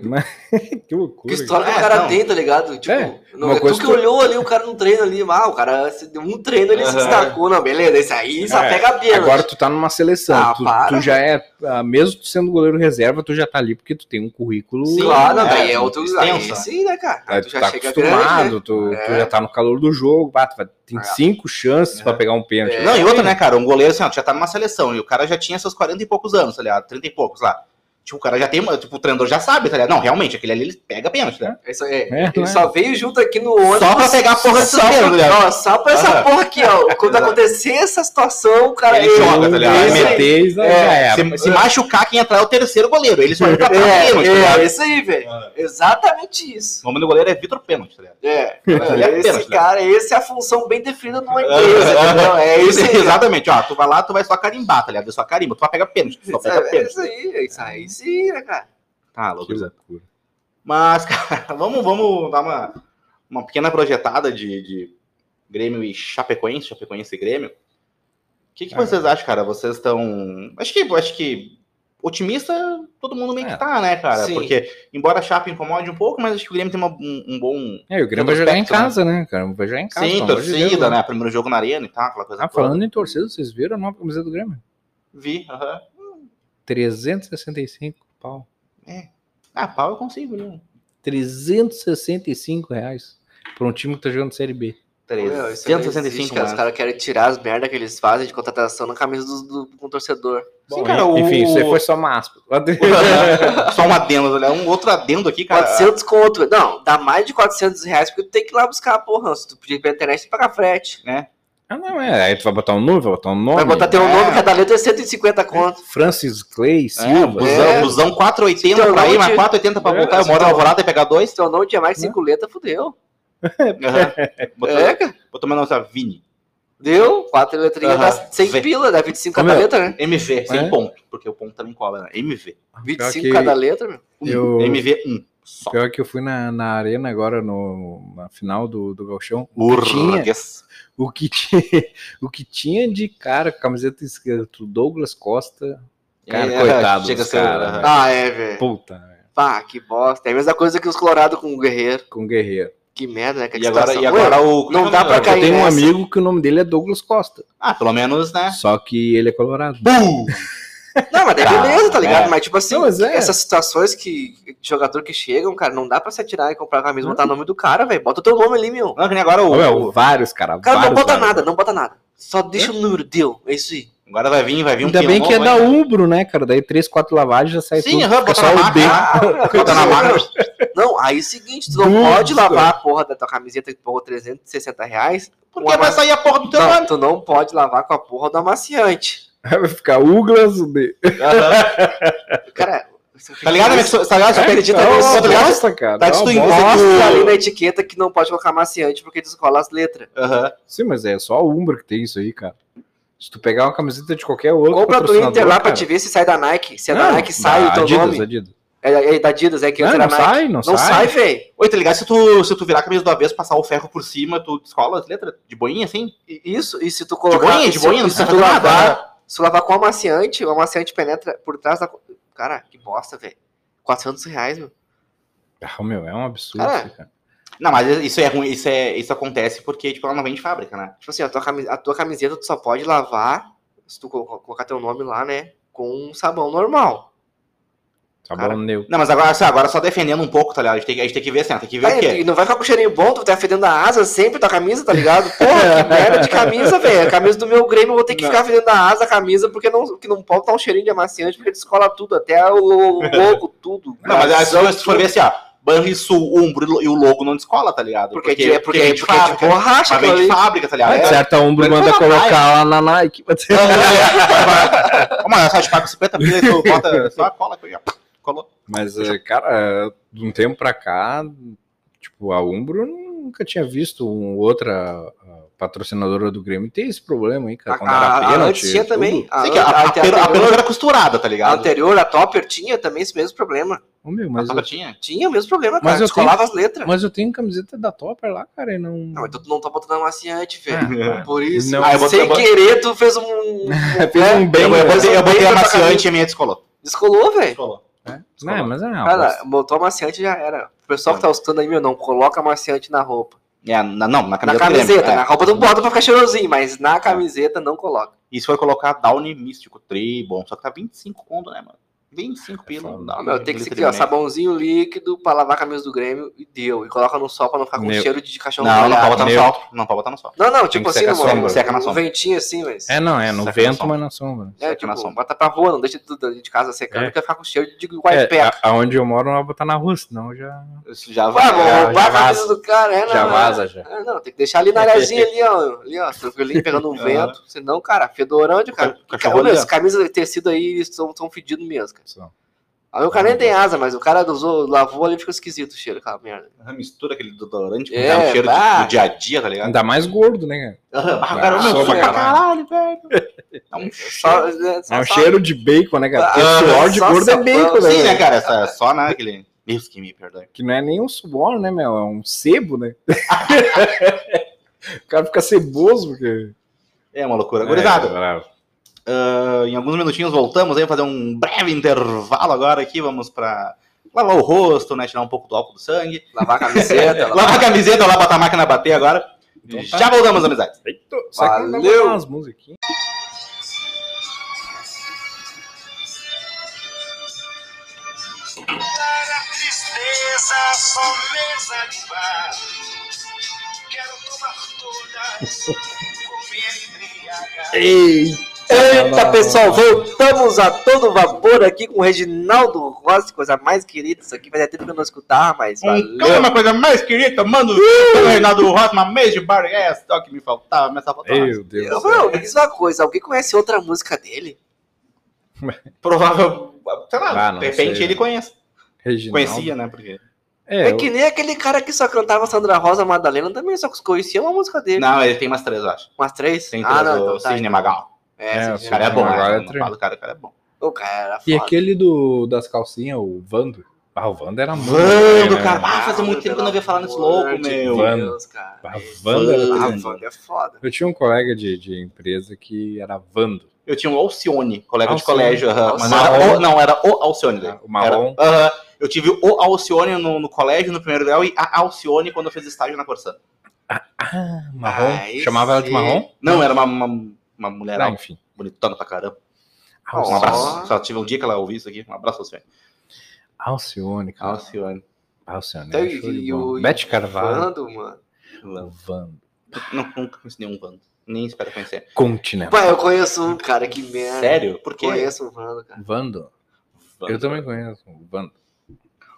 que loucura. Que história que É, o cara não. tem, tá ligado? Tipo, É, não, uma é coisa tu que olhou ali o cara no treino ali, ah, o cara se deu um treino ele se Aham. destacou, não, beleza, esse aí só É, pega a pena. Agora tu tá numa seleção. Ah, tu, para, tu já é, ah, mesmo tu sendo goleiro reserva, tu já tá ali porque tu tem um currículo. Sim, Claro, não, é, daí é outro extenso, aí sim, né, cara? Aí tu tu já tá chega acostumado, grande, né? tu, tu É. já tá no calor do jogo, bah, tu vai, tem É. cinco chances pra pegar um pênalti. É. Não, e outra, né, cara? Um goleiro, assim, ó, tu já tá numa seleção e o cara já tinha seus 40 e poucos anos, tá ligado? 30 e poucos lá. Tipo, o cara já tem, uma- tipo, o treinador já sabe, tá ligado? Não, realmente, aquele ali ele pega pênalti, tá ligado? Isso aí, É, ele né? só veio junto aqui no ônibus. Só pra pegar a porra só pênalti, pra, né? ó, só pra essa porra aqui, ó. Quando acontecer essa situação, o cara Ele joga, tá ligado? Meter, já É, era. Se, se machucar, quem entrar é o terceiro goleiro. Ele só entra pra É, pênalti, tá ligado? é, isso aí, velho. Exatamente isso. O nome do goleiro é Vitor Pênalti, tá ligado? É, Ele é esse pênalti, né? cara, essa é a função bem definida numa empresa, entendeu? É isso aí. Exatamente, ó. Tu vai lá, tu vai só carimbar, tá ligado? Só carimba, tu vai pegar pênalti, só é, isso aí, é isso aí né, cara? Tá, Que louco. loucura. Mas, cara, vamos, vamos dar uma, uma pequena projetada de, de Grêmio e Chapecoense, Chapecoense e Grêmio. O que, que Ah. vocês acham, cara? Vocês estão. Acho que, acho que otimista todo mundo meio que É. tá, né, cara? Sim. Porque, embora a Chape incomode um pouco, mas acho que o Grêmio tem uma- um, um bom. É, o Grêmio vai jogar em Retrospecto, casa, né, cara? Vai jogar em casa. Sim, amor de torcida, Deus, né? Primeiro jogo na arena e tal, aquela coisa Ah, toda. falando em torcida, vocês viram a nova camiseta do Grêmio? Vi, aham. 365 pau. Ah, pau eu consigo, né? 365 reais. Pra um time que tá jogando Série B. Meu, isso aí não existe, 365, cara. Os caras querem tirar as merda que eles fazem de contratação na camisa do, do, do torcedor. Sim, Bom, cara, o- Enfim, isso aí foi só uma aspa. Só um adendo, olha, um outro adendo aqui, cara. 400 conto. Não, dá mais de 400 reais porque tu tem que ir lá buscar, porra. Se tu pedir pela internet, tu pagar frete. Ah, não, é. Aí tu vai botar um nome, vai botar um nome. Vai botar teu é. nome, cada letra é 150 conto. Francis Clay É, Silva. busão, É. busão 480 Então, pra ir, mas te- 480 pra É, voltar. Eu moro na Alvorada e pegar dois. Se teu nome tinha mais de 5 letras, fudeu. Aham. Botou, É, cara. botou meu nome, ó, Vini. Deu, quatro letrinhas Aham. dá 100 Vê. pila, dá 25 Ô, cada letra, né? MV, sem É? ponto. Porque o ponto também cobra, né? MV. 25 que- cada letra, meu. Um. Eu- MV1. Só. Pior que eu fui na, na arena agora, no, na final do, do Galchão. O que, tinha. O, que tinha, o que tinha de cara com camiseta escrito Douglas Costa. Cara, É, coitado chega ser, cara, velho. Ah, é, velho. Puta, Pá, que bosta. É a mesma coisa que os Colorado com o Guerreiro. com Guerreiro. Que merda, né? Que E agora, e agora Ué, o. não como é dá o pra cair Eu tenho um nessa. amigo que o nome dele é Douglas Costa. Ah, pelo menos, né? Só que ele é colorado. Bum! Não, mas Tá, beleza, tá ligado? é. Mas tipo assim, Não, mas é. essas situações que jogador que chegam, cara, não dá pra se atirar e comprar a camisa e Não. botar o nome do cara, velho. Bota o teu nome ali, meu. Não, que nem agora o. Meu, vários, cara. O cara não vários, bota vários. nada, não bota nada. Só deixa o número, deu. É isso aí. Agora vai vir, vai vir um Ainda bem que é da né? Umbro, né, cara? Daí três, quatro lavagens já sai Sim, tudo. aham, Fica bota só na o B. máquina. Bota na máquina. Não, aí é o seguinte, tu não pode lavar a porra da tua camiseta que pagou 360 reais. Porque vai sair a porra do teu Não, nome. tu não pode lavar com a porra do amaciante. Vai ficar Douglas o D. Cara, Tá ligado, amigo? Tá ligado? Você É, é Tá ligado? bosta, cara. Tá é mostra ali na etiqueta que não pode colocar amaciante porque descola as letras. Aham. Sim, mas é só a Umbro que tem isso aí, cara. Se tu pegar uma camiseta de qualquer outro Compra do Inter lá pra cara. te ver se sai da Nike. Se é da Não, Nike, sai da o teu Adidas, nome. Adidas. É, é da Adidas, é que Não, não Nike. sai, não Não sai. sai, velho. Oi, tá ligado? Se tu, se tu virar a camisa do avesso, passar o ferro por cima, tu descola as letras de boinha, assim? Isso, e se tu De colocar. boinha, e de se- boinha, e não se tu lavar, se tu lavar com amaciante, o amaciante penetra por trás da. Cara, que bosta, velho. 400 reais, meu. Ah, meu, é um absurdo, Cara, isso, cara. Não, mas isso é ruim, isso, é, isso acontece porque, tipo, ela não vem de fábrica, né? Tipo assim, a tua, cami- a tua camiseta tu só pode lavar se tu colo- colocar teu nome lá, né? Com um sabão normal. Sabão Cara, neutro. Não, mas agora, assim, agora só defendendo um pouco, tá ligado? A gente tem, que- a gente tem que ver assim, tem que ver o quê? e não vai ficar com cheirinho bom, tu tá fedendo a asa sempre tua camisa, tá ligado? Porra, que merda de camisa, velho. A camisa do meu Grêmio eu vou ter que Não. ficar fedendo a asa da camisa porque não, que não pode dar um cheirinho de amaciante porque descola tudo, até o logo, tudo. Não, mas Brasão, se tu for ver assim, ó, Banrisul, Umbro e o logo não descola, tá ligado? Porque, porque, porque, porque, vem de porque é de fábrica. borracha, Mas vem aquilo de ali. fábrica, tá ligado? É. certo, a Umbro manda colocar lá na Nike. Ô, mano, só te paga 50 pila e tu bota só a cola aqui, ó. Mas, eh, cara, de um tempo pra cá, tipo, a Umbro eu nunca tinha visto um outra ah, patrocinadora do Grêmio ter esse problema aí, cara. A, Quando a, era a pênalti, antes tinha tudo. também. A, que a, a, a, a, pênalti- a pênalti era costurada, tá a ligado? anterior, a Topper, tinha também esse mesmo problema. Ô, meu, A mas, eu, tinha? Tinha o mesmo problema, Mas cara. eu Descolava as letras. mas eu tenho camiseta da Topper lá, cara, e não... Não, então tu não tá botando amaciante, velho. Ah, Por isso, Não. Ah, botei- sem botei- querer, tu fez um. Fez um bem, Eu, eu botei, eu botei bem pra amaciante e a minha descolou. Descolou, velho. Descolou. É. Não, mas é uma Cara, bosta. botou amaciante já era. O pessoal que tá escutando aí, meu, não coloca amaciante na roupa. É, na, não, na Na camiseta. do camiseta, é. na roupa tu bota pra ficar cheirosinho, mas na camiseta não coloca. E se for colocar Downy místico, tri, bom. Só que tá 25 conto, né, mano? 25 pila. foda. Downy, Ah, meu, tem que ser aqui, ó, sabãozinho líquido pra lavar a camisa do Grêmio e deu. E coloca no sol pra não ficar com Meu. cheiro de cachorro Não, não pode botar no sol. Não pode botar no sol. Não, não, tipo assim, secar no, sombra. Seca na sombra. ventinho assim, mas... É, não, é no Seca vento, mas na sombra. É, seca na tipo, sombra. bota pra rua, não deixa tudo de casa secando, É. que vai ficar com cheiro de white É, a- aonde eu moro não vai botar na rua, senão já, Isso já Vai, vai. roubar a camisa vaza. do cara, é, não. já é. vaza já. É, não, tem que deixar ali na areazinha ali, ó. Ali, ó, tranquilinho, pegando um vento. Senão, cara, fedorante, cara. Ó. camisas de tecido aí são fedidos mesmo, cara. Só. Aí o cara nem tem asa, mas o cara usou, lavou ali fica esquisito o cheiro, aquela merda. Mistura aquele desodorante com É, aquele cheiro bah. do dia a dia, tá ligado? Ainda mais gordo, né, cara? Ah, cara, Ah, meu, pra caralho, velho. É um Só, cheiro. é, só É um só- cheiro de bacon, né, cara? Porque Ah, suor de só gordo é bacon, né? Sim, né, cara? Essa, só, né, aquele... Deus que me perdoe. Que não é nem um suor, né, meu? É um sebo, né? o cara fica ceboso, porque... É uma loucura. Gurizada, É, bravo. Ah, em alguns minutinhos voltamos aí, fazer um breve intervalo agora aqui. Vamos pra lavar o rosto, né? Tirar um pouco do álcool do sangue. Lavar a camiseta. lavar- Lavar a camiseta lá, botar a máquina bater agora. Então tá. Já voltamos, amizades. Eita, Valeu. umas musiquinhas? Traga tristeza, só mesa de bar. Quero tomar todas, comer embriagar. Eita! Eita, pessoal, voltamos a todo vapor aqui com o Reginaldo Rossi, coisa mais querida. Isso aqui fazia tempo que eu não escutava, mas Um valeu. cara, uma coisa mais querida, mano. O Reinaldo Rosa, uma mês de bar. É só que me faltava, mas só faltava. Meu Deus Eu, meu, me diz uma coisa, alguém conhece outra música dele? Provável, sei lá, Ah, não de repente sei. ele conhece. Reginaldo. Conhecia, né? Porque... É, É que nem aquele cara que só cantava Sandra Rosa Madalena, também só conhecia uma música dele. Não, ele tem umas três, eu acho. Umas três? Tem três, ah, não, o então tá. Sidney então. Magal. É, É, o O cara é bom, né? é falo cara, o cara é bom. O cara era E aquele do, das calcinhas, o Vando. Ah, o Vando era muito. Vando, né? cara. Ah, faz muito tempo que eu não via falar nesse louco, meu. Vando. Deus, cara. Ah, Vando era Vando. Ah. Vando é foda. Eu tinha um colega de, de empresa que era Vando. Eu tinha um Alcione, colega de Alcione. colégio. aham, mas era, o, não, era o Alcione. daí. O marrom. Era, aham. eu tive o Alcione no, no colégio, no primeiro grau, e a Alcione quando eu fiz estágio na Corsã. Ah, marrom. Aí Chamava ela de marrom? Não, era uma, uma, uma mulher Ah, enfim. bonitona pra caramba. Ó. Um abraço. Só tive um dia que ela ouviu isso aqui. Um abraço, Alcione. Alcione, cara. Alcione. Alcione. Então, era e, e o Bete Carvalho. Vando, mano. Vando. Não, nunca conheci nenhum Vando. Nem espero conhecer. Continental. Pai, eu conheço um cara que merda. Sério? Por quê? Conheço o Vando, cara. Vando. Eu também conheço. O Vando.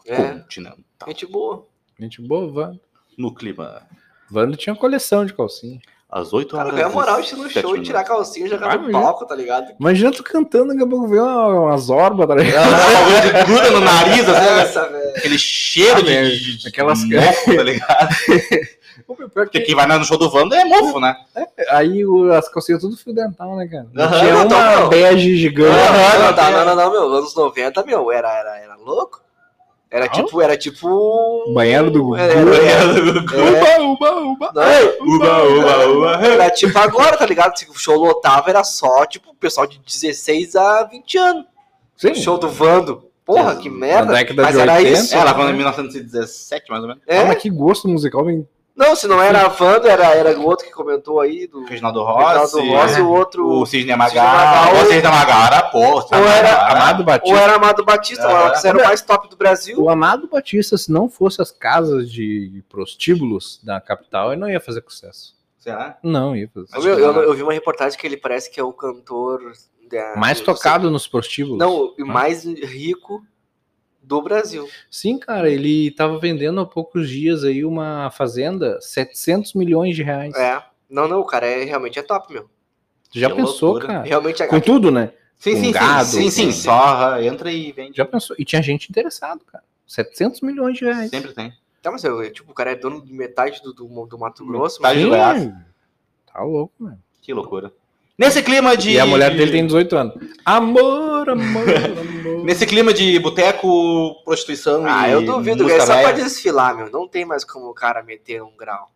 É, Continental. gente boa. Gente boa, Vando. No clima. Vando tinha coleção de calcinha. Às 8 Cara, horas. ganha moral de ir no 17 show e tirar a calcinha e jogar Ah, no palco, tá ligado? Imagina tu cantando, daqui a pouco uma, umas orbas, tá ligado? minutos. gruda no nariz, assim, né? Essa, velho. aquele cheiro Ah, de, de, de aquelas- mofo, tá ligado? Porque quem vai no show do Vando é mofo, né? Aí o- as calcinhas tudo fio dental, né, cara? Não Aham, tinha não, uma não. bege gigante. Aham, Não, não, não, não, meu. Anos 90, meu, era, era, era louco. Era tipo, era tipo. Banheiro do Gugu. Era, era, Uba, uba, uba. não, Uba, uba, uba. era tipo agora, tá ligado? Se o show lotava, era só, tipo, o pessoal de 16 a 20 anos. Sim. O show do Vando. Porra, que merda. Na década Mas de era 80, isso. É, ela falando em 1917, mais ou menos. É? Mas que gosto musical bem. Não, se não era a Vando, era, era o outro que comentou aí, do Reginaldo Reginaldo Rossi. Rossi, o outro. O Sidney Magal. Magal. O Sidney Magal era, pô. Ou era Amado Ou Batista. era Amado Batista, que era o mais top do Brasil. O Amado Batista, se não fosse as casas de prostíbulos da capital, ele não ia fazer sucesso. Será? Não, ia fazer. Eu, Acho eu, não. eu vi uma reportagem que ele parece que é o cantor da- Mais do- tocado nos prostíbulos. Não, o mais rico do Brasil. Sim, cara, ele tava vendendo há poucos dias aí uma fazenda, 700 milhões de reais. É. Não, não, o cara é, realmente é top, meu. Já Que pensou, loucura. cara? Realmente é. Com tudo, né? Sim, sim, gado, sim. Sim, sim. aham, entra e vende. Já pensou? E tinha gente interessado, cara. 700 milhões de reais. Sempre tem. Tá, mas eu, tipo, o cara é dono de metade do, do, do Mato Grosso, Metade mas do Goiás. Tá louco, mano. Que loucura. Nesse clima de. E a mulher dele tem 18 anos. Amor, amor, amor. Nesse clima de boteco, prostituição Ah, e. eu duvido, é só pra desfilar, meu. Não tem mais como o cara meter um grau.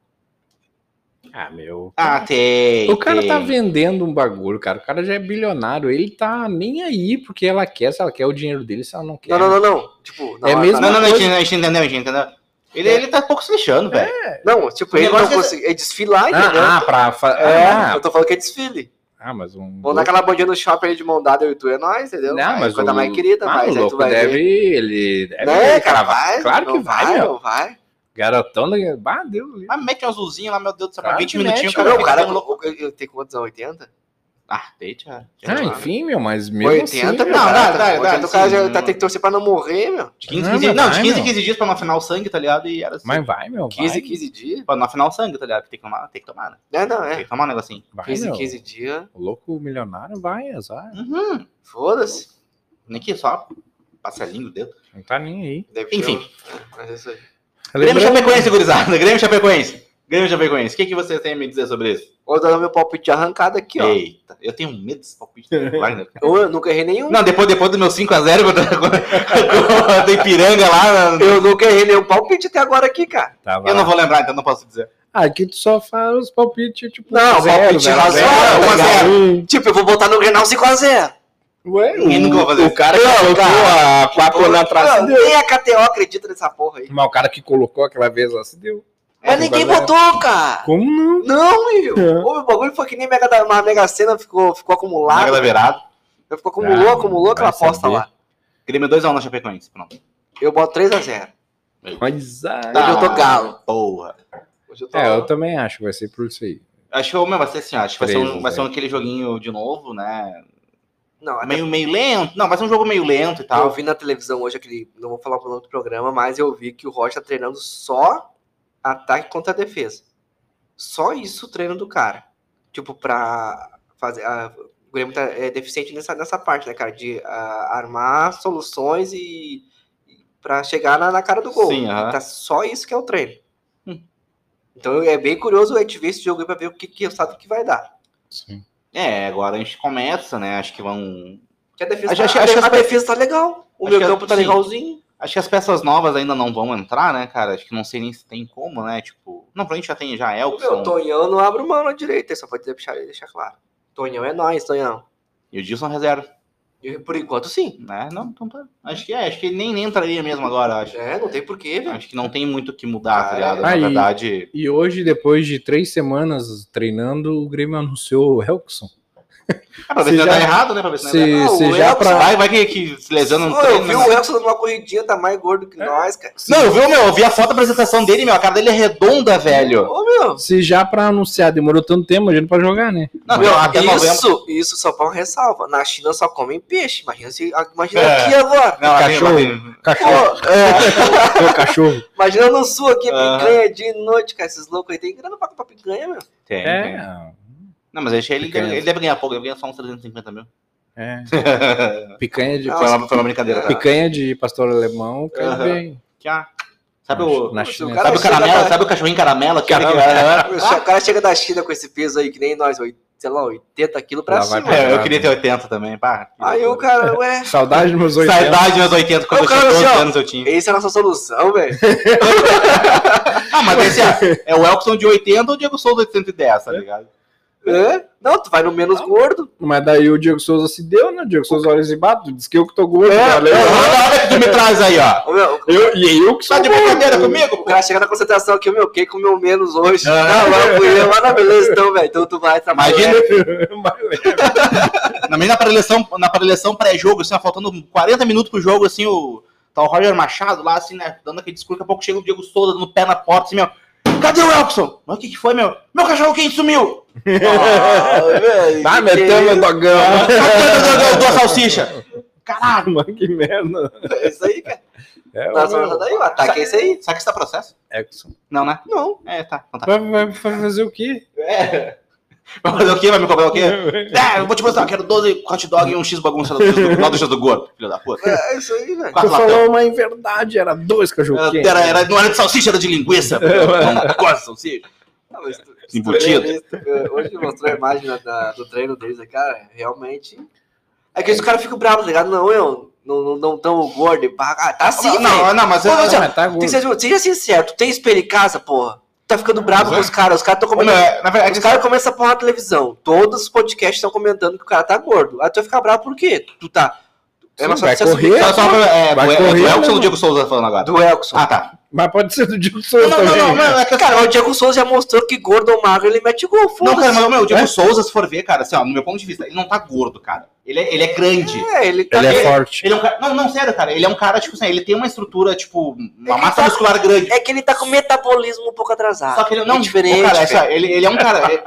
Ah, meu. Ah, tem. O cara tem. tá vendendo um bagulho, cara. O cara já é bilionário. Ele tá nem aí porque ela quer, se ela quer o dinheiro dele, se ela não quer. Não, não, não, não. Tipo, É hora mesmo? Não, não, não, a coisa- gente, a gente entendeu, a gente entendeu. Ele, ele tá pouco se lixando, velho. Não, tipo, O ele não é- consegue. É desfilar, entendeu? Ah, ah, pra. Fa... É, ah, eu tô falando que é desfile. Ah, mas um. Vamos dar aquela bandinha no shopping ali de mão dada, eu e tu é nós, entendeu? Não, Vai, mas coisa o... mais querida, ah, mas o aí tu louco vai deve, ver. ele deve Né, cravar. capaz? Claro que não vai, meu. Vai. Garotão da. Bah, deu ali. Mas mete um azulzinho lá, meu Deus do céu. Claro 20 que minutinhos, cara o cara, ficando louco. eu, eu tenho quantos anos? 80? Ah, deite, já. Ah, enfim, meu, mas mesmo 80, assim. meu, não, cara, dá, tá- dá, 80 dá, o cara já tá, tem que torcer pra não morrer, meu. De 15, Não, 15, mas não, vai, de 15 meu. 15 dias pra não afinar o sangue, tá ligado? E era assim. Mas vai, meu. 15, vai. 15 dias. Pra não afinar o sangue, tá ligado? Tem que tomar, tem que tomar, né? É, não, Tem é. que tomar um negocinho. Vai, 15, meu. 15 dias. O louco milionário vai, azar. Uhum. Foda-se. Nem que só passelinho do dedo. Não tá nem aí. Deve Enfim. é, mas é isso aí. Grêmio Chapecoense, gurizada. Grêmio Chapecoense. Grêmio Chapecoense. O que, que você tem a me dizer sobre isso? Vou dar meu palpite de arrancada aqui, ó. Eita, eu tenho medo desse palpite do Wagner. cara. Eu, eu nunca errei nenhum. Não, depois, depois do meu 5x0 contra, contra do Ipiranga lá, Eu nunca errei nenhum palpite até agora aqui, cara. Tava eu não vou lembrar, então não posso dizer. Ah, aqui tu só faz os palpites, tipo. Não, palpite zero, razoável, zero, a zero. zero. Tipo, eu vou botar no Grenal 5x0. Ué, o isso. cara que Não, colocou cara. a quatro anos atrás. Nem a KTO acredita nessa porra aí. Mas o cara que colocou aquela vez lá se deu. Mas É, ninguém galera. botou, cara. Como não? Não, meu. É. O bagulho foi que nem mega, da- uma mega cena ficou, ficou acumulado. Mega da virada. Ficou acumulou, Ah, acumulou aquela aposta saber. lá. Grêmio 2x1 na Chapecoense. Pronto. Eu boto 3x0. Mas, ah, Hoje eu tô galo. Porra. Hoje eu tô. É, eu também acho que vai ser por isso aí. Acho que meu, vai ser assim, acho que vai ser, um, 3 a vai ser 0. aquele joguinho de novo, né? Não, até Meio, meio lento. Não, vai ser um jogo meio lento e eu tal. vi na televisão hoje aquele. Não vou falar pro nome do programa, mas eu vi que o Rocha tá treinando só ataque contra a defesa. Só isso o treino do cara. Tipo, pra fazer. a- o Grêmio tá, é deficiente nessa, nessa parte, né, cara? De ah, armar soluções e. e pra chegar na, na cara do gol. Sim. E tá só isso que é o treino. Hum. Então é bem curioso a gente ver esse jogo aí pra ver o que, que resultado que vai dar. Sim. É, agora a gente começa, né? Acho que vão. Que a defesa, Acho- tá, a, que a as pe- defesa tá legal. O meu campo tá sim. legalzinho. Acho que as peças novas ainda não vão entrar, né, cara? Acho que não sei nem se tem como, né? Tipo. Não, pra gente já tem já O meu Elkson. Tonhão não abre mão na direita, só pode deixar, deixar claro. Tonhão é nós, Tonhão. E o Dilson reserva. E por enquanto, sim. Né? Não, então tá. Acho que é, acho que ele nem, nem entraria mesmo agora, acho. É, não tem porquê, velho. Acho que não tem muito o que mudar, tá Ah, ligado? é. Na Aí- verdade. E hoje, depois de três semanas treinando, o Grêmio anunciou o Helkson. É pra ver Se se não já- tá errado, né? Pra ver se não Se, é errado. Ah, se o já pra... Vai, vai que, que se lesiona no Ô, eu treino, vi né? o Elson numa corridinha, tá mais gordo que nós, cara. Não, eu vi, meu, eu vi a foto da apresentação dele, meu. A cara dele é redonda, velho. Ô, meu. Se já pra anunciar demorou tanto tempo, a gente pode jogar, né? Não, Meu, até novembro. isso, isso só pra uma ressalva. Na China só comem peixe. Imagina, se, imagina É. aqui agora. Não, Cachorro. tem- Pô, Cachorro. é, cachorro. imagina no sul aqui, picanha de noite, cara. Esses loucos aí tem grana pra comprar picanha, meu. Tem, tem. É, Não, mas deixa ele, ele deve ganhar pouco, ele ganha só uns 350 mil. é. Picanha de, Ah, Foi uma, foi uma brincadeira, tá? picanha de pastor alemão cai Aham. bem. Que, ah, Sabe o, Na Poxa, China. sabe o caramelo, da- sabe o cachorrinho caramelo? Aquele que- O cara chega da China com esse peso aí, que nem nós, sei lá, 80 quilos pra Lá cima. pra- É, eu queria ter 80 também, pá. Aí o cara, ué, Saudade dos meus 80. Saudade meus 80, quando eu tinha 12 assim, ó, anos eu tinha. essa é a nossa solução, velho. Ah, mas esse é, é o Elkson de 80 ou o Diego Souza de 110, tá ligado? É? Não, tu vai no menos gordo. Mas daí o Diego Souza se deu, né? O Diego Souza olha assim, bato, diz que eu que tô gordo. É, cara. é. Olha que tu me traz aí, ó. Meu, Eu, e eu que Tá sou de gordo. brincadeira comigo? o cara chega na concentração aqui, meu, quem comeu menos hoje? Ah. Não, lá fui eu, lá na beleza, então, velho. Então tu vai trabalhar. Imagina, Mas na minha preleção, na preleção pré-jogo, assim, ó, faltando 40 minutos pro jogo, assim, o. Tá o Roger Machado lá, assim, né? Dando aquele discurso, daqui a pouco chega o Diego Souza dando pé na porta, assim, meu. Cadê o Elkson? Mas o que, que foi, meu? Meu cachorro quente sumiu! Ah, velho, Tá metendo meu dogão. Cadê o da salsicha? Caralho! Mano, que merda. É isso aí, cara. É, o daí, o ataque é esse aí. Será que isso tá processo? Exxon. Não, né? Não. É, tá. Então tá. Vai, vai, vai fazer o quê? É. Vai fazer o quê? Vai me cobrar o quê? É, eu vou te mostrar, quero 12 hot dog e um X bagunça do X do, não, do X do gordo, filho da puta. É isso aí, velho. Quatro Tu latão. falou uma inverdade, era dois cachorro Era, quente. era, era- não era de salsicha, era de linguiça. Eu não gosto de salsicha. Não, mas tu- Embutido. Hoje mostrou a imagem da- do treino deles, né, cara, realmente. É que os caras ficam bravos, tá ligado? Não, eu não, não, não tão gordo. e. Ah, tá assim, não, velho. não, não, mas Pô, eu, mas, ó, Ah, tá Tem que gordo. ser, seja sincero, tu tem espelho em casa, porra. Tá ficando bravo com os caras. Os caras estão comentando. é- na verdade, Os caras começam a pôr na televisão. Todos os podcasts estão comentando que o cara tá gordo. Aí tu vai ficar bravo por quê? Tu tá. Sim, nossa- vai você correr, Só, só, é, Vai do, é, correr, do Elkson né, ou do Diego Souza falando agora? Do Elkson. Ah, tá. Mas pode ser do Diego Não, Souza não, também. não, não, é que Cara, o Diego Souza já mostrou que gordo ou magro ele mete gol. Não, cara, mas meu, o Diego É? Souza, se for ver, cara, assim, ó, no meu ponto de vista, ele não tá gordo, cara. Ele é, ele é grande. É, ele tá. Ele é forte. Ele é um cara. Não, não, sério, cara. Ele é um cara, tipo assim, ele tem uma estrutura, tipo, uma É massa tá- muscular grande. É que ele tá com metabolismo um pouco atrasado. Só que ele não. é diferente. Cara, essa- velho. ele, ele é um cara. Ele,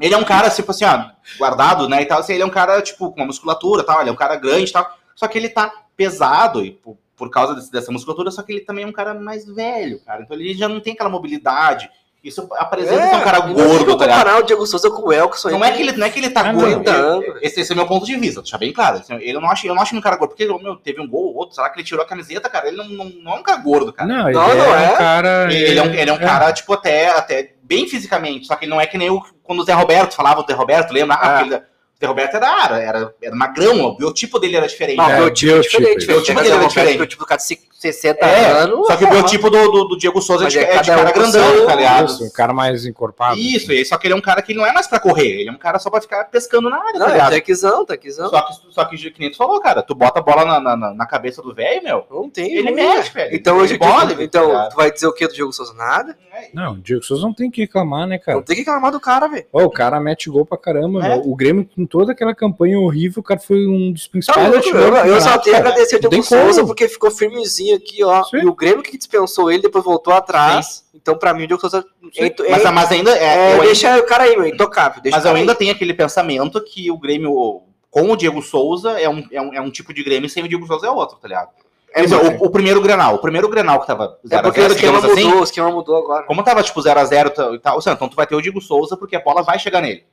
ele é um cara, tipo assim, ó, guardado, né? E tal, assim, ele é um cara, tipo, com uma musculatura e tal. Ele é um cara grande e tal. Só que ele tá pesado e por, por causa desse- dessa musculatura, só que ele também é um cara mais velho, cara. Então ele já não tem aquela mobilidade. Isso apresenta ser um cara gordo, tá comparar o Diego Souza com o Elkson. Não é que ele, não é que ele tá Ah, gordo. não. Tá. Esse, esse é o meu ponto de vista, deixar bem claro. Assim, Ele eu não acho, eu não acho um cara gordo, porque meu, teve um gol ou outro, será que ele tirou a camiseta, cara? Ele não, não, não é um cara gordo, cara. Não, ele Não, é, não é. um cara. Ele, é um, ele é um é. cara, tipo, até, até bem fisicamente, só que ele não é que nem o, quando o Zé Roberto falava do Zé Roberto, lembra? Ah, ele- o Zé Roberto era, era, era magrão, o biotipo dele era diferente. Não, É, o biotipo é biotipo, diferente. o biotipo dele é Tem diferente. O biotipo do cara de 60 É, anos. Só que o porra. biotipo do, do, do Diego Souza é Mas é é de cara um grandão, tá ligado? Isso, um cara mais encorpado. Isso, e só que ele é um cara que não é mais pra correr, ele é um cara só pra ficar pescando na área, Não, tá é ligado? tequizão, tequizão. Só que, só que, que nem tu falou, cara, tu bota a bola na, na- na, cabeça do velho, meu, Não tem. ele mexe, velho. velho. Então, hoje, bola, então tu vai dizer o que do Diego Souza? Nada. Não, o Diego Souza não tem que reclamar, né, cara? Não tem que reclamar do cara, velho. O cara mete gol pra caramba, É. meu. O Grêmio, com toda aquela campanha horrível, o cara foi um dos Tá principais artilheiros eu, do eu só tenho a agradecer o Diego. Souza porque ficou firmezinho aqui, ó. Sim. E o Grêmio que dispensou ele, depois voltou atrás. Então, pra mim, o Diego Souza é, é, Mas, mas ainda é, é, eu ainda- deixa o cara aí, meu, intocável. Deixa mas eu ainda aí. tenho aquele pensamento que o Grêmio com o Diego Souza é um, é um, é um tipo de Grêmio e sem o Diego Souza é outro, tá ligado? É, dizer, o, o primeiro Grenal, o primeiro Grenal que tava é 0 porque a o 0 esquema digamos mudou, assim, o esquema mudou agora. como tava tipo 0x0 e tal, ou seja, então tu vai ter o Diego Souza porque a bola vai chegar nele.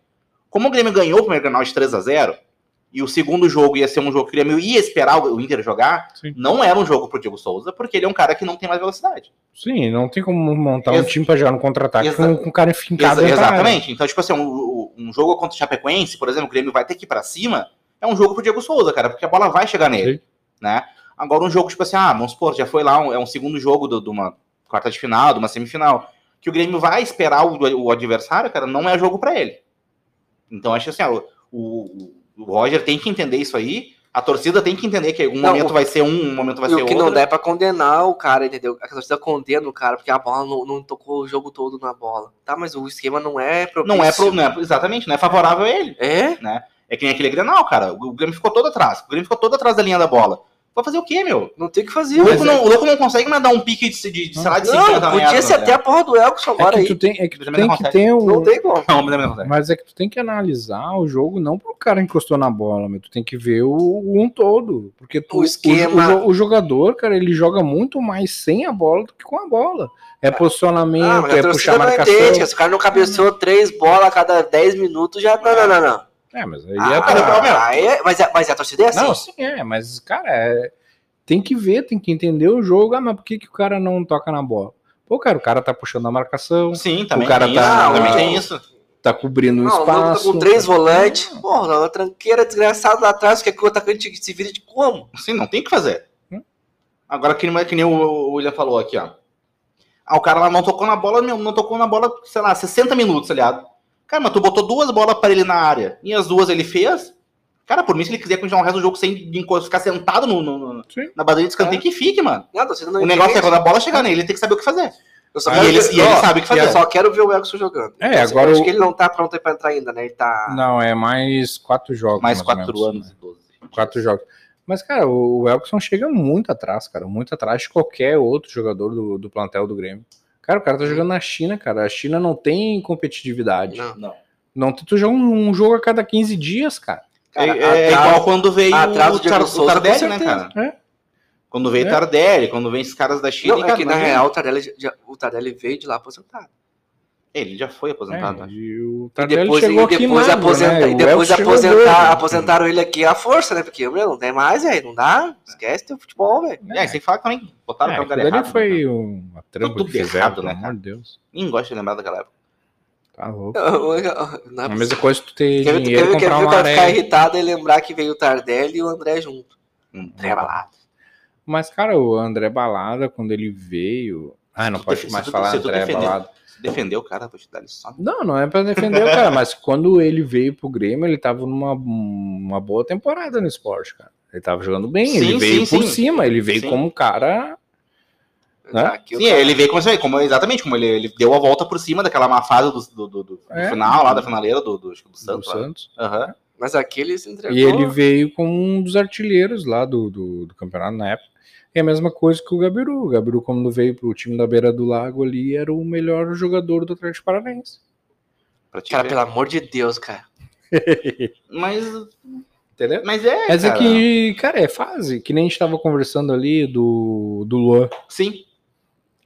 Como o Grêmio ganhou o primeiro Grenal de 3x0 e o segundo jogo ia ser um jogo que o Grêmio ia esperar o Inter jogar, Sim. não era um jogo pro Diego Souza, porque ele é um cara que não tem mais velocidade. Sim, não tem como montar um Exa- time pra jogar no contra-ataque com, com o cara fincado Exa- dentro da área. exatamente. Então, tipo assim, um, um jogo contra o Chapecoense, por exemplo, o Grêmio vai ter que ir pra cima, é um jogo pro Diego Souza, cara, porque a bola vai chegar nele, Sim. né? Agora um jogo, tipo assim, ah, vamos supor, já foi lá, um- é um segundo jogo de uma quarta de final, de uma semifinal, que o Grêmio vai esperar o, o adversário, cara, não é jogo pra ele. Então, acho assim, o, o Roger tem que entender isso aí, a torcida tem que entender que um Não, momento o- vai ser um, um momento vai ser o que outro. não dá é pra condenar o cara, entendeu? A torcida condena o cara porque a bola não, não tocou o jogo todo na bola. Tá, mas o esquema não é propício. Não é, pro, não é exatamente, não é favorável a ele. É? É que nem aquele Grenal, cara. O Grêmio ficou todo atrás. O Grêmio ficou todo atrás da linha da bola. Vai fazer o quê, meu? Não tem o que fazer. O louco, é- não, o louco não consegue mais dar um pique de, de, de sei lá, de 50 Não, podia ser né? até a porra do Elkson É agora que aí. tu tem, é que tu tem não que ter um. Não tem como. Não, mas é que tu tem que analisar o jogo não pro cara encostou na bola, meu. tu tem que ver o, o um todo. Porque tu, O esquema- o, jo- o jogador, cara, ele joga muito mais sem a bola do que com a bola. É Ah, posicionamento, mas a é puxar não marcação. entende, que se o cara não cabeceou três bolas a cada 10 minutos, já. Não, não, não, não. É, mas aí Ah, é cara, pra- meu. aí é- mas, a- mas a torcida é assim. Não, sim, é, mas, cara, é- tem que ver, tem que entender o jogo. Ah, mas por que, que o cara não toca na bola? Pô, cara, o cara tá puxando a marcação, Sim, também O cara tem tá-. Também tem isso. tá cobrindo o Não, louco tá espaço. com três volantes. Porra, uma tranqueira desgraçada lá atrás, que, é que o atacante se vira de como? Sim, não tem o que fazer. Hum. Agora, que nem, que nem o William falou aqui, ó. Ah, o cara lá não tocou na bola, meu, não tocou na bola, sei lá, 60 minutos, tá ligado? Cara, mas tu botou duas bolas pra ele na área e as duas ele fez. Cara, por mim, se ele quiser continuar o resto do jogo sem ficar sentado no, no- na bandeira de escanteio, que fique, mano. Não, a torcida não O negócio é quando a bola chegar nele, ele tem que saber o que fazer. Eu só E ele- ver- e ele ó, sabe o que fazer. Eu só quero ver o Elkson jogando. É, Eu agora acho o- que ele não tá pronto aí pra entrar ainda, né? Ele tá. Não, é mais quatro jogos. Mais ou quatro menos. anos e 12. Quatro jogos. Mas, cara, o Elkson chega muito atrás, cara. Muito atrás de qualquer outro jogador do, do plantel do Grêmio. Cara, o cara tá jogando na China, cara. A China não tem competitividade. Não. Não. Não, tu joga um, um jogo a cada 15 dias, cara. Cara, é, é atrás- igual quando veio atrás do o, Tar, o Tardelli, né, cara? É. Quando veio o É. Tardelli, quando vem esses caras da China, Não, é cara, que na real o Tardelli, já, o Tardelli veio de lá aposentado. Ele já foi aposentado. É, né? e o E depois, chegou e depois, nada, aposenta, né? e depois aposentar, doido. aposentaram ele aqui à força, né? Porque, meu, não tem mais, velho. Não dá. Esquece teu futebol, velho. É, tem que falar também botaram É, errado. foi né, uma trampa Tudo que fizeram, errado, pelo né, amor cara? de Deus. Ninguém gosta de lembrar daquela época. Tá louco. Não é A mesma coisa que tu ter Quer quer dinheiro quer comprar o uma ficar irritado e lembrar que veio o Tardelli e o André junto. Hum, André Balada. Mas, cara, o André Balada, quando ele veio, Ah, não pode mais falar André Balado. Se defendeu o cara, vou te dar lição. Não, não é pra defender o cara, mas quando ele veio pro Grêmio, ele tava numa uma boa temporada no esporte, cara. Ele tava jogando bem, ele Sim, veio sim, por sim. cima, ele veio Sim. como um cara. Né? Sim, cara- ele veio como, como exatamente como ele, ele deu a volta por cima daquela má fase do, do, do- do É. final lá, da finaleira do, do, do Santos. Santos. Aham. Mas aqui ele se entregou. E ele veio como um dos artilheiros lá do, do, do campeonato na época. É a mesma coisa que o Gabiru. O Gabiru, quando veio pro time da beira do lago ali, era o melhor jogador do Atlético Paranaense. Cara, ver. pelo amor de Deus, cara. Mas, Entendeu? mas é. Mas é cara. que, cara, é fase. Que nem a gente tava conversando ali do, do Luan. Sim.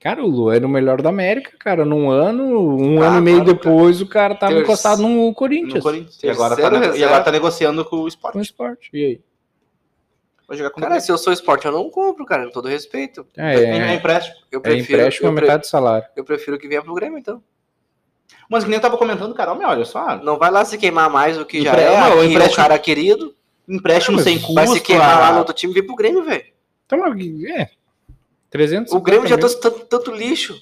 Cara, o Luan era o melhor da América, cara. Num ano, um Ah, ano e meio claro, depois, o cara tava Terce- encostado no No Corinthians. Corinthians. E agora, tá, e agora tá negociando com o Sport. Com o esporte. E aí? Vai jogar com Cara, se eu sou esporte, eu não compro, cara, com todo respeito. É, É, é é, empréstimo. Eu é prefiro, empréstimo a eu, pre- metade do salário. eu prefiro que venha pro Grêmio, então. Mas que nem eu tava comentando, cara, olha, olha só. Não vai lá se queimar mais do que já é. não, Aqui é empréstimo- o cara querido. Empréstimo Não, sem custo. Vai se queimar lá no outro time e vir pro Grêmio, velho. Então, é. 300 O Grêmio já trouxe tanto, tanto lixo.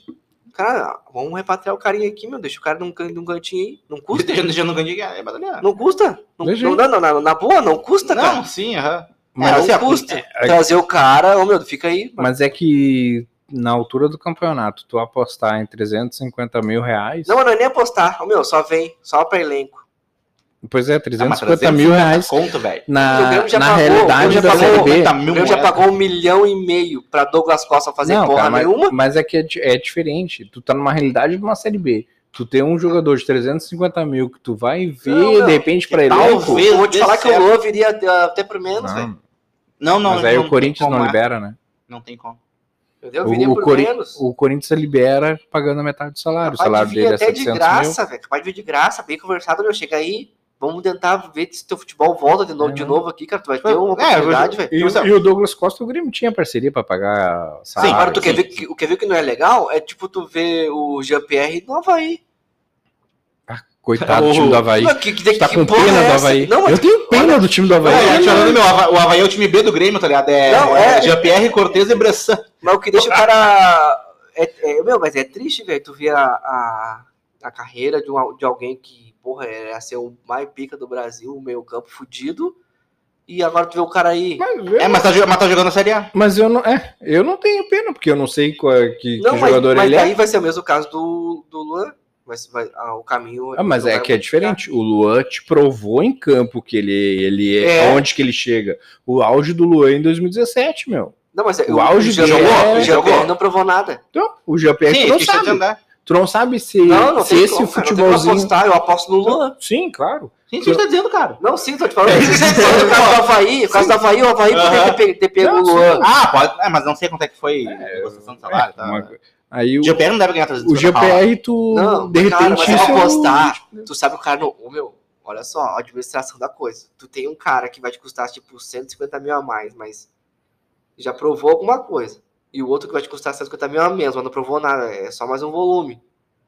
Cara, vamos repatriar o carinha aqui, meu. Deixa o cara num, num cantinho aí. Não custa. Deixa, deixa no ganho é batalhar. Não custa. Não, não, não, não, na, na boa, não custa, Não, cara. sim, aham. Mas, não assim, ó, custa. é- Trazer o cara, ô meu, fica aí. mano. Mas é que na altura do campeonato, tu apostar em 350 mil reais. Não, não é nem apostar. Ô meu, só vem, só pra elenco. Pois é, Ah, mas 350 mil reais. Conto, velho. Na, já na pagou, o realidade Grêmio da já Série pagou B. 50 O Grêmio já pagou um milhão e meio pra Douglas Costa fazer Não, porra cara, mas, nenhuma. mas é que é, é diferente. Tu tá numa realidade de uma Série B. Tu tem um jogador de 350 mil que tu vai ver, Não, não, de repente, pra elenco. talvez- Eu vou te falar que o. Luan viria até- até por menos, velho. Não, Não, não. mas aí não o Corinthians não é. libera, né? Não tem como. Entendeu? O, o Cori- menos. o Corinthians libera pagando a metade do salário. Capaz o salário de vir dele é até 700 de graça, velho. Capaz de vir de graça, bem conversado, meu. Chega aí, vamos tentar ver se teu futebol volta de novo, É, de novo aqui, cara. Tu vai ter É, uma oportunidade, velho. E, o- e o Douglas Costa, o Grêmio tinha parceria pra pagar salário. Agora, tu quer sim. ver que, o que ver que não é legal é tipo tu ver o Jean-Pierre no Havaí. Coitado do time do Havaí. Não, que, que, Tá com pena é do? Havaí. Não, mas Eu tenho do time do Havaí. É, falando, meu, o Hava- o Havaí é o time B do Grêmio, tá ligado? É, Não, é, é. Jean-Pierre, Cortez e Bressan. Mas o que deixa o cara. É, é- meu, mas é triste, velho, tu ver a, a, a carreira de, um, de alguém que, porra, é ser o mais pica do Brasil, o meio campo fudido. E agora tu vê o cara aí. Mas, eu- É, mas tá, mas tá jogando a Série A. mas eu não, é, eu não tenho pena, porque eu não sei qual é- que, Não, que mas, jogador mas ele é. vai ser o mesmo caso do, do Luan. Vai, vai, ah, o caminho. Ah, mas é que é diferente. O Luan te provou em campo que ele, ele é, É. onde que ele chega. O auge do Luan é em 2017, meu. Não, mas é, O auge dele é- o Jean-Pierre jogou. não provou nada. Então, o Sim, tu não sabe. Tu não sabe se, Não, não se esse como, futebolzinho. apostar, eu aposto no Luan. Sim, claro. Sim, você tá dizendo, cara. Não, sim, tô te falando. Você tá falando do caso do Havaí, o caso do Havaí, o Havaí poderia ter, pe- ter pego Não, o Luan. sim. Ah, pode. É, mas não sei quanto é que foi a negociação de salário. Tá? Uma- Aí o, Jean-Pierre não deve ganhar 300 o GPR, tu, Não, de cara, repente, mas eu isso é vou um- apostar. Tu sabe o cara, no, ô, meu, olha só, a administração da coisa. Tu tem um cara que vai te custar tipo 150 mil a mais, mas já provou alguma coisa. E o outro que vai te custar 150 mil a menos, mas não provou nada, é só mais um volume.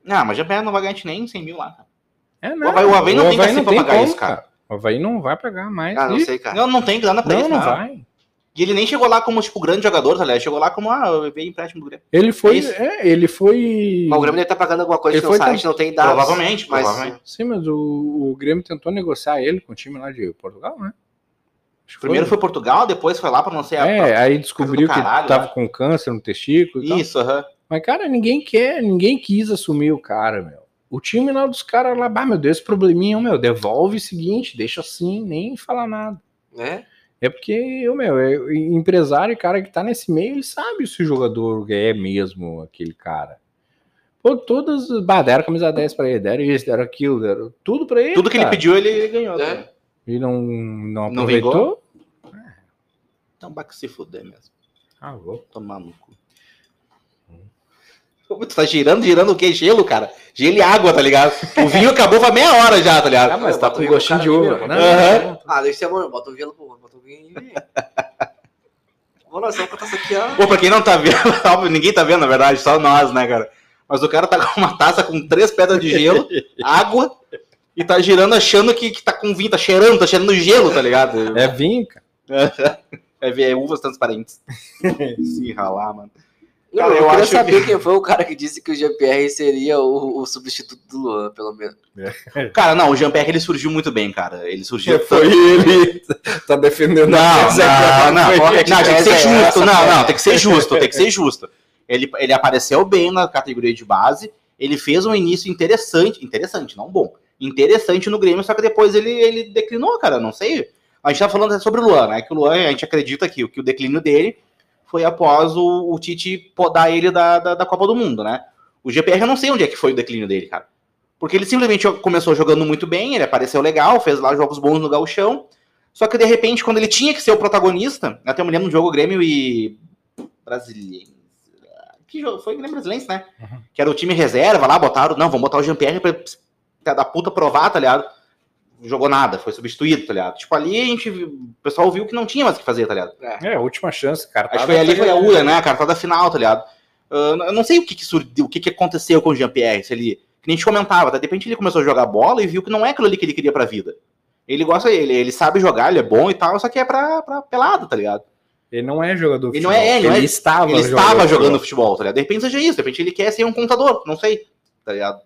Não, mas o Jean-Pierre não vai ganhar nem 100 mil lá, cara. É, O Havaí- o Havaí não tem cacife pra pagar isso, cara. O Havaí não vai pagar mais. Ah, não Ih, sei, cara. Não, não tem grana pra não, isso, não não. vai. E ele nem chegou lá como, tipo, grande jogador, tá ligado? Ele chegou lá como, ah, eu veio empréstimo do Grêmio. Ele foi. isso. É, ele foi. Mas o Grêmio deve estar pagando alguma coisa Ele que não a gente não tem dados. Provavelmente, mas, provavelmente. Sim, mas o, o Grêmio tentou negociar ele com o time lá de Portugal, né? Acho que Primeiro foi Portugal, depois foi lá pra não ser a. É, aí descobriu do que caralho, tava né? com câncer no testículo e. Isso, aham. Mas, cara, ninguém quer, ninguém quis assumir o cara, meu. O time lá dos caras lá, bah, meu Deus, esse probleminha, meu, devolve o seguinte, deixa assim, nem falar nada. né? É porque, eu, meu, é, empresário e cara que tá nesse meio, ele sabe se o jogador é mesmo aquele cara. Pô, todas, bah, deram camisa 10 pra ele, deram isso, deram aquilo, deram tudo pra ele. Tudo que ele pediu, ele ganhou. É. cara. E não, não Não aproveitou. Então, vai que se fuder mesmo. Ah, vou. Tomar no cu. Tu tá girando, girando o quê? Gelo, cara? Gelo e água, tá ligado? O vinho acabou faz meia hora já, tá ligado? Ah, mas tá com gostinho de uva. Não, Aham. Ah, deixa ser amor, bota o gelo, pô, bota o vinho. Vou lá, só aqui, ó. Pô, pra quem não tá vendo, óbvio, ninguém tá vendo, na verdade, só nós, né, cara? Mas o cara tá com uma taça com três pedras de gelo, água, e tá girando achando que, que tá com vinho, tá cheirando, tá cheirando gelo, tá ligado? É vinho, cara. É ver uvas transparentes. Se ralar, mano. Não, Cara, eu, eu queria acho saber que- quem foi o cara que disse que o GPR seria o, o substituto do Luan, pelo menos. Cara, não, o Jean-Pierre ele surgiu muito bem, cara. Ele surgiu. Foi ele. Tá defendendo Não, a não, não, não, foi ele. não, tem que ser é justo. essa, Não, não, tem que ser justo, tem que ser justo. Ele, ele apareceu bem na categoria de base, ele fez um início interessante, interessante, não bom, interessante no Grêmio, só que depois ele, ele declinou, cara, não sei. A gente tá falando sobre o Luan, né? Que o Luan, a gente acredita que, que o declínio dele foi após o, o Tite podar ele da, da, da Copa do Mundo, né? O GPR eu não sei onde é que foi o declínio dele, cara. Porque ele simplesmente começou jogando muito bem, ele apareceu legal, fez lá jogos bons no gauchão, só que de repente, quando ele tinha que ser o protagonista, até eu me lembro um jogo Grêmio e. Brasiliense. Que jogo? Foi Grêmio Brasiliense, né? Uhum. Que era o time reserva lá, botaram. Não, vamos botar o Jean-Pierre pra, pra da puta provar, tá ligado? Jogou nada, foi substituído, tá ligado? Tipo, ali a gente. O pessoal viu que não tinha mais o que fazer, tá ligado? É, a última chance, cara. Acho que foi ali foi a URA, né? A cartada final, tá ligado? Ah, eu não sei o que que, sur- o que, que aconteceu com o Jean-Pierre, se ele. Que nem a gente comentava, tá? de repente ele começou a jogar bola e viu que não é aquilo ali que ele queria pra vida. Ele gosta, ele, ele sabe jogar, ele é bom e tal, só que é pra, pra pelado, tá ligado? Ele não é jogador Ele não é- futebol. ele não é- estava ele estava jogando futebol. futebol, tá ligado? De repente seja isso, de repente ele quer ser um contador, não sei, tá ligado?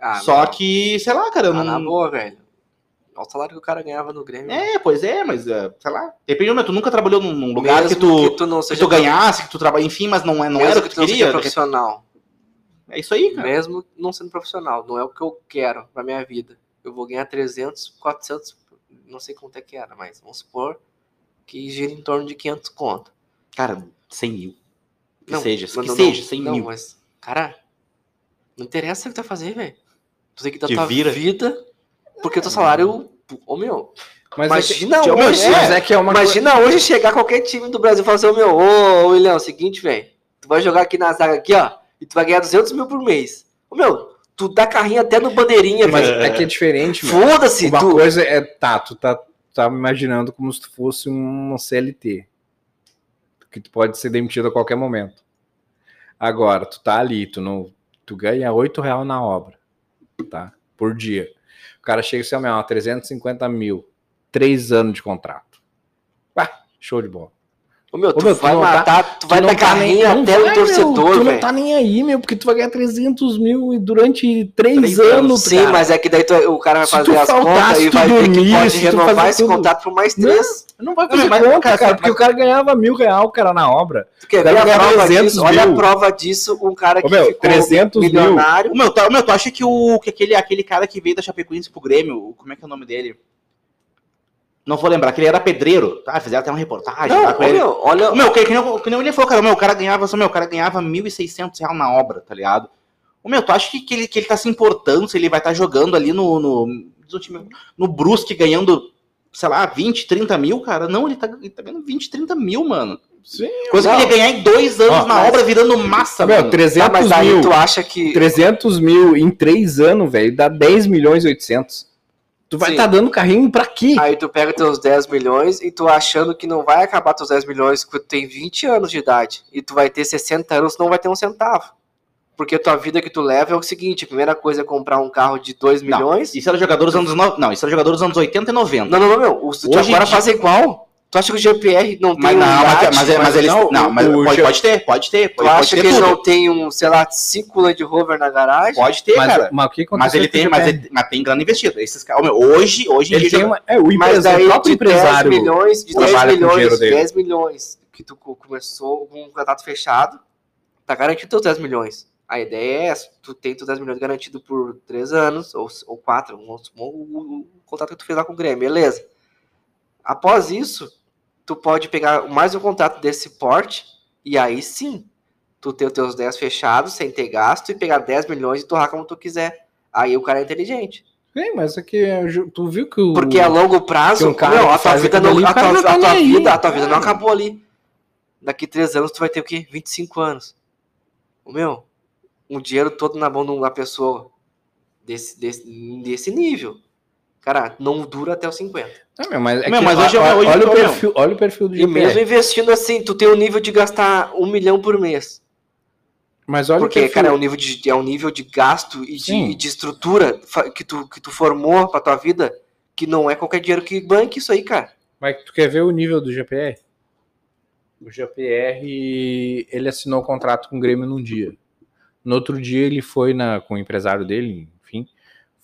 Ah, Só não. que, sei lá, cara, eu Ah, na não. boa, velho. Olha o salário que o cara ganhava no Grêmio. É, pois é, mas, é, sei lá. Depende, mas tu nunca trabalhou num, lugar Mesmo que tu, não que seja tu ganhasse, que tu trabalha, enfim, mas não, é, não era o que tu não seja queria. profissional. É isso aí, cara. Mesmo não sendo profissional, não é o que eu quero pra minha vida. Eu vou ganhar 300, 400, não sei quanto é que era, mas vamos supor que gira em torno de 500 conto. Cara, 100 mil. Que Não, seja, que não, seja, não, 100 não, mil. mas, cara, não interessa o que tu vai fazer, velho. Tu tem que dar Te tua vira. vida, porque o teu salário. Ô meu, Mas imagina é que, hoje. é que é uma imagina hoje chegar qualquer time do Brasil e falar assim, ô meu, ô William, é o seguinte, velho. Tu vai jogar aqui na zaga aqui, ó, e tu vai ganhar 200 mil por mês. Ô meu, tu dá carrinho até no bandeirinha, Mas é que é diferente, meu. Foda-se, Uma tu. coisa é, tá, tu tá, tá me imaginando como se tu fosse um CLT. Que tu pode ser demitido a qualquer momento. Agora, tu tá ali, tu não. Tu ganha 8 reais na obra, tá? Por dia. Cara chega e assim, ó, meu, 350 mil. Três anos de contrato. Ah, show de bola. Ô meu, tu Ô, meu, tu vai não tá- matar, tu vai não dar tá carrinho não até vai, no torcedor, meu, Tu não velho. tá nem aí, meu, porque tu vai ganhar 300 mil e durante três, Três anos, anos. Sim, cara. mas é que daí tu- o cara vai fazer tu as contas e tu vai ver que pode tu renovar esse tudo. contrato por mais Não, três. Não vai Não, fazer mas- conta, cara, cara, mas- porque o cara ganhava mil real, cara, na obra. Tu quer ver a prova 300 disso? Olha a mil. prova disso, um cara que Ô, meu, ficou 300 mil. milionário. O meu, tá, o meu, tu acha que, o, que aquele, aquele cara que veio da Chapecoense pro Grêmio, como é que é o nome dele? Não vou lembrar, que ele era pedreiro, tá? Fizeram até uma reportagem Não, com ô, ele. meu, olha, O meu, que, que, nem, que nem ele falou, cara, o meu, o cara ganhava, só, meu, o cara ganhava 1.600 reais na obra, tá ligado? O meu, tu acha que, que, ele, que ele tá se importando se ele vai estar jogando ali no, no, no, Brusque ganhando, sei lá, 20, 30 mil, cara? Não, ele tá, ele tá ganhando 20, 30 mil, mano. Sim. Coisa Não. que ele ia ganhar em dois anos Ó, na mas- obra virando massa, Meu, mano. 300 tá, mas aí mil. tu acha que 300 mil em três anos, velho, dá 10 milhões e 800. Tu vai estar dando carrinho pra quê? aí tu pega teus 10 milhões e tu achando que não vai acabar teus 10 milhões quando tu tem 20 anos de idade e tu vai ter 60 anos, não vai ter um centavo. Porque a tua vida que tu leva é o seguinte, a primeira coisa é comprar um carro de 2 Não, milhões. Isso era jogador dos anos no... Não, isso era jogador dos anos 80 e 90. Não, não, não, meu. O, tu Hoje agora em faz igual. Tu acha que o GPR não tem Mas um não, mas, iate? mas, mas eles. não, Não, mas o pode, Ge- pode ter, pode ter. Tu acha pode que ter ele tudo. não tem um, sei lá, 5 Land Rover na garagem? Pode ter, mas, cara. mas o que Mas ele com tem, mas, ele, mas tem grana investida. Esses caras, hoje, hoje em Ele dia. tem uma, é, o, Mas empresário, daí o próprio de 10 empresário. milhões, de 10 trabalha com o milhões, dinheiro dele. 10 milhões que tu co- começou com um contrato fechado, tá garantido teus 10 milhões. A ideia é essa, tu tem teus 10 milhões garantido por 3 anos, ou, ou 4, o, o, o contrato que tu fez lá com o Grêmio, beleza. Após isso, tu pode pegar mais um contrato desse porte, e aí sim, tu ter os teus 10 fechados, sem ter gasto, e pegar 10 milhões e torrar como tu quiser. Aí o cara é inteligente. Sim, mas é que é, ju- tu viu que o. Porque a longo prazo, um cara meu, a que tua faz vida aquilo não, ali, a o cara tua, não tá a tua nem aí. vida, a tua vida não É. acabou ali. Daqui três anos tu vai ter o quê? 25 anos. O meu, um dinheiro todo na mão de uma pessoa desse, desse, desse nível. Cara, não dura até os 50. Não, meu, mas é Meu, mas hoje- olha, hoje olha o tô, perfil, olha o perfil do E GPR. mesmo investindo assim, tu tem o nível de gastar um milhão por mês. Mas olha Porque, o perfil. cara, é um nível de, é um nível de gasto e de, e de estrutura que tu, que tu formou pra tua vida que não é qualquer dinheiro que banque isso aí, cara. Mas tu quer ver o nível do GPR? O JPR, ele assinou o contrato com o Grêmio num dia. No outro dia ele foi na, com o empresário dele,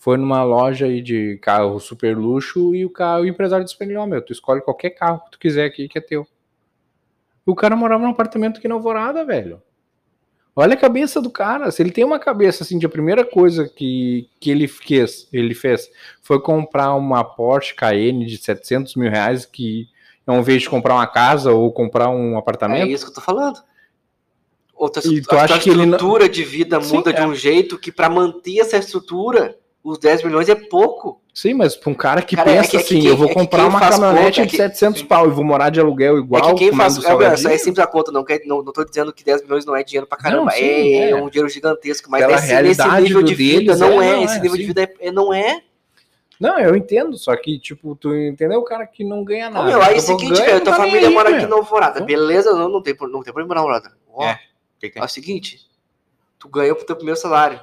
foi numa loja aí de carro super luxo e o, carro, o empresário disse pra ele, ó, meu, tu escolhe qualquer carro que tu quiser aqui que é teu. O cara morava num apartamento aqui na Alvorada, velho. Olha a cabeça do cara. Se ele tem uma cabeça assim, de a primeira coisa que, que ele fez, ele fez foi comprar uma Porsche Cayenne de 700 mil reais, que ao invés de comprar uma casa ou comprar um É apartamento, isso que eu tô falando. Outra E tu a acha que ele não- estrutura de vida Sim, muda de é. um jeito que pra manter essa estrutura, os 10 milhões é pouco. sim, mas para um cara que Cara, é pensa que- é que assim, quem- eu vou é que comprar uma caminhonete é de que- 700 pau e vou morar de aluguel igual. é que quem faz. É, salgadinho. é simples a conta, não, quer, não, não tô dizendo que 10 milhões não é dinheiro pra caramba. Não, sim, é, é. é um dinheiro gigantesco, mas nesse realidade nível de vida deles, não é, é. não esse é, nível sim. de vida é, é- não é. Não, eu entendo, só que, tipo, tu entendeu o cara que não ganha nada. meu, aí é o seguinte, ganha, velho, não tua tá família mora aqui Alvorada. Hum? Beleza, não, não tem, não tem problema não, Alvorada. Ó, É. Que que? É o seguinte, tu ganhou pro teu primeiro salário.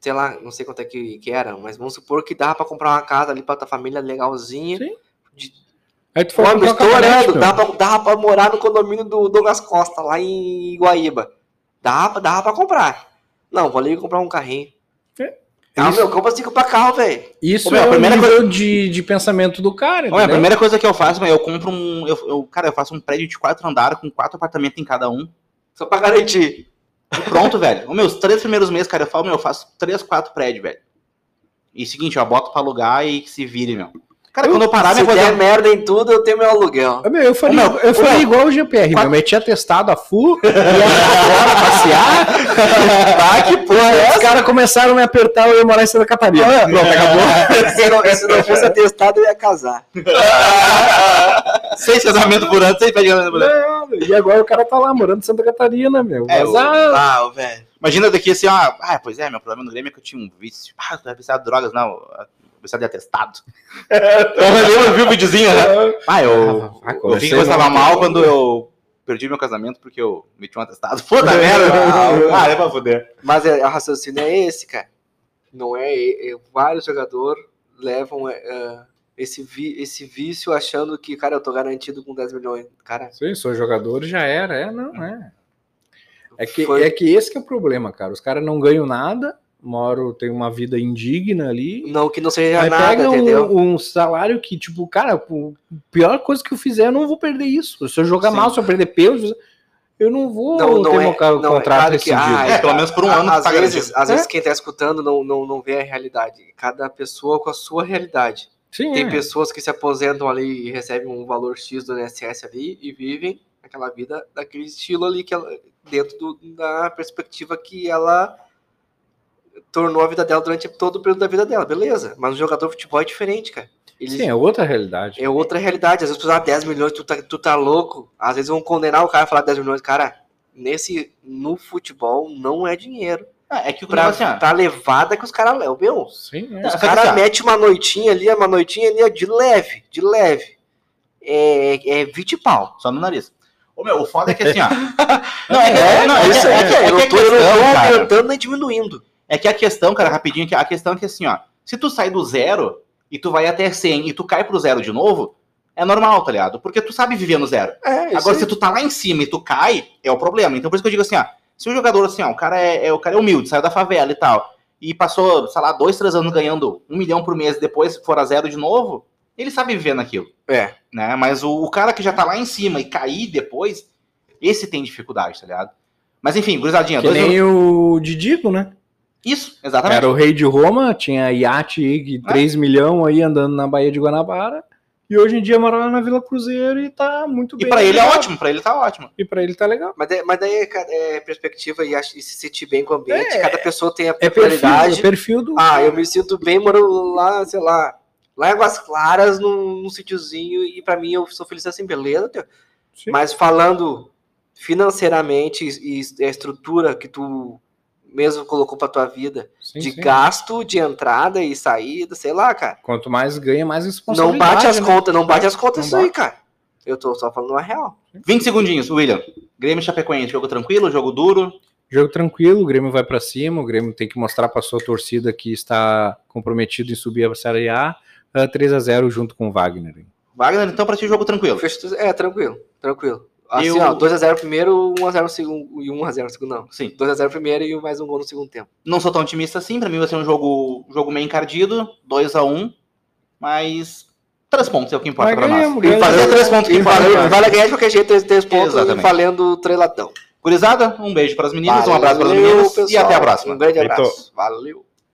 Sei lá, não sei quanto é que, que era, mas vamos supor que dava pra comprar uma casa ali pra tua família legalzinha. Sim. De... Aí tu comprar estou meu. dava pra, dava pra morar no condomínio do Douglas Costa, lá em Iguaíba. Dava, dava pra comprar. Não, vou ali comprar um carrinho. É. Ah, Isso- meu, compra cinco pra carro, velho. Isso Ô, meu, é a o primeira nível de, de pensamento do cara, Olha, a primeira coisa que eu faço, meu, eu compro um. Eu, eu- cara, eu faço um prédio de quatro andares com quatro apartamentos em cada um. Só pra garantir. E pronto, velho. Os meus três primeiros meses, cara, eu falo, meu, eu faço três, quatro prédios, velho. E seguinte, ó, boto pra alugar e que se vire, meu. Cara, quando eu parar, Se minha der coisa. merda em tudo, eu tenho meu aluguel. Ô, meu, eu faria, Ô, meu, eu faria meu, igual o GPR, quatro- meu. Metia testado a full, ia fora passear. Ah, que porra é Os caras começaram a me apertar, eu ia morar em Santa Catarina. Pronto, acabou. se, não, se não fosse atestado, eu ia casar. Seis casamentos por ano, seis prédios por ano. E agora o cara tá lá morando em Santa Catarina, meu. É, Mas, o- ah, Ah, velho. Imagina daqui assim, ó. Ah, pois é, meu problema no Grêmio é que eu tinha um vício. Ah, tu é viciado em drogas, não. Viciado de atestado. Eu lembro, viu o videozinho, né? Ah, eu, Ah, eu vi que eu estava mal. quando eu perdi meu casamento porque eu meti um atestado. Puta merda! Ah, é pra fuder. Mas é, o raciocínio é esse, cara. Não é, é- vários jogadores levam é, é, esse, vi- esse vício achando que, cara, eu tô garantido com 10 milhões. Cara, sim, sou jogador, já era. É, não, é. É que, foi- é que esse que é o problema, cara. Os caras não ganham nada, moram, tem uma vida indigna ali. não que não seja Aí nada, pega entendeu? um, um salário que, tipo, cara, a pior coisa que eu fizer, eu não vou perder isso. Se eu jogar Sim. mal, se eu perder peso, eu não vou Não, não ter é- meu não, é contrato claro que- rescindido. ah, É, pelo menos por um ano tu às tá vezes, garantido. às vezes É. quem tá escutando não, não, não vê a realidade. Cada pessoa com a sua realidade. Sim, Tem é. pessoas que se aposentam ali e recebem um valor X do INSS ali e vivem aquela vida daquele estilo ali que ela, dentro do- da perspectiva que ela tornou a vida dela durante todo o período da vida dela, beleza. Mas o jogador de futebol é diferente, cara. Ele, Sim, é outra realidade. é outra realidade. Às vezes tu dá 10 milhões, tu tá, tu tá louco. Às vezes vão condenar o cara a falar 10 milhões. Cara, nesse, no futebol não é dinheiro. Ah, É que o Pra, negócio assim, pra levada que os caras levam. Meu, Sim, é. Os que caras assim, metem uma noitinha ali, uma noitinha ali, ó, de leve, de leve. É, é 20 pau. Só no nariz. Ô, meu, o foda é que assim, ó. Não, é, que- É, não, é é, isso que- aí, é, que- é eu que a tô, eu não tô aumentando nem diminuindo. É que a questão, cara, rapidinho, que a questão é que assim, ó, se tu sai do zero e tu vai até 100 e tu cai pro zero de novo, é normal, tá ligado? Porque tu sabe viver no zero. É, Agora, se tu tá lá em cima e tu cai, é o problema. Então, por isso que eu digo assim, ó, se o jogador, assim, ó, o cara é, é- o cara é humilde, saiu da favela e tal, e passou, sei lá, dois, três anos ganhando um milhão por mês, depois for a zero de novo, ele sabe viver naquilo, É. né? Mas o, o cara que já tá lá em cima e cair depois, esse tem dificuldade, tá ligado? Mas enfim, gurizadinha, Que dois nem o Didico, né? Isso, exatamente. Era o rei de Roma, tinha iate aí, de 3 milhões aí andando na Baía de Guanabara. E hoje em dia mora lá na Vila Cruzeiro e tá muito E bem. pra ele é legal. ótimo, pra ele tá ótimo. E pra ele tá legal. Mas, daí- mas daí é, é perspectiva e, ach- e se sentir bem com o ambiente. É. cada pessoa tem a É perfil, é peculiaridade. perfil do. Ah, eu me sinto bem, moro lá, sei lá, lá em Águas Claras, num, num sítiozinho, e pra mim eu sou feliz assim, beleza? Sim. Mas falando financeiramente e, e a estrutura que tu mesmo colocou pra tua vida, Sim, de sim. gasto, de entrada e saída, sei lá, cara. Quanto mais ganha, mais Não responsabilidade. bate as né? contas, não bate as contas Não isso aí, cara. Eu tô só falando a real. 20 segundinhos, William. Grêmio e Chapecoense, jogo tranquilo, jogo duro. Jogo tranquilo, o Grêmio vai pra cima, o Grêmio tem que mostrar pra sua torcida que está comprometido em subir a Série A. 3 a 0 junto com o Wagner. Wagner, então pra ti, jogo tranquilo. É, tranquilo, tranquilo. Assim, Eu- ó, 2x0 primeiro, 1x0 no segundo. E 1x0 no segundo, não. Sim. 2x0 primeiro e mais um gol no segundo tempo. Não sou tão otimista assim, pra mim vai ser um jogo, jogo meio encardido, 2x1, mas três pontos é o que importa Mas pra nós. ganhamos, E ganhamos. fazer três pontos que importa vale, ganhar de qualquer jeito, 3, três pontos, Exatamente. valendo três latão. Gurizada, um beijo para as meninas, um abraço para os Valeu, meninos e pessoal. até a próxima. Um grande abraço. Valeu.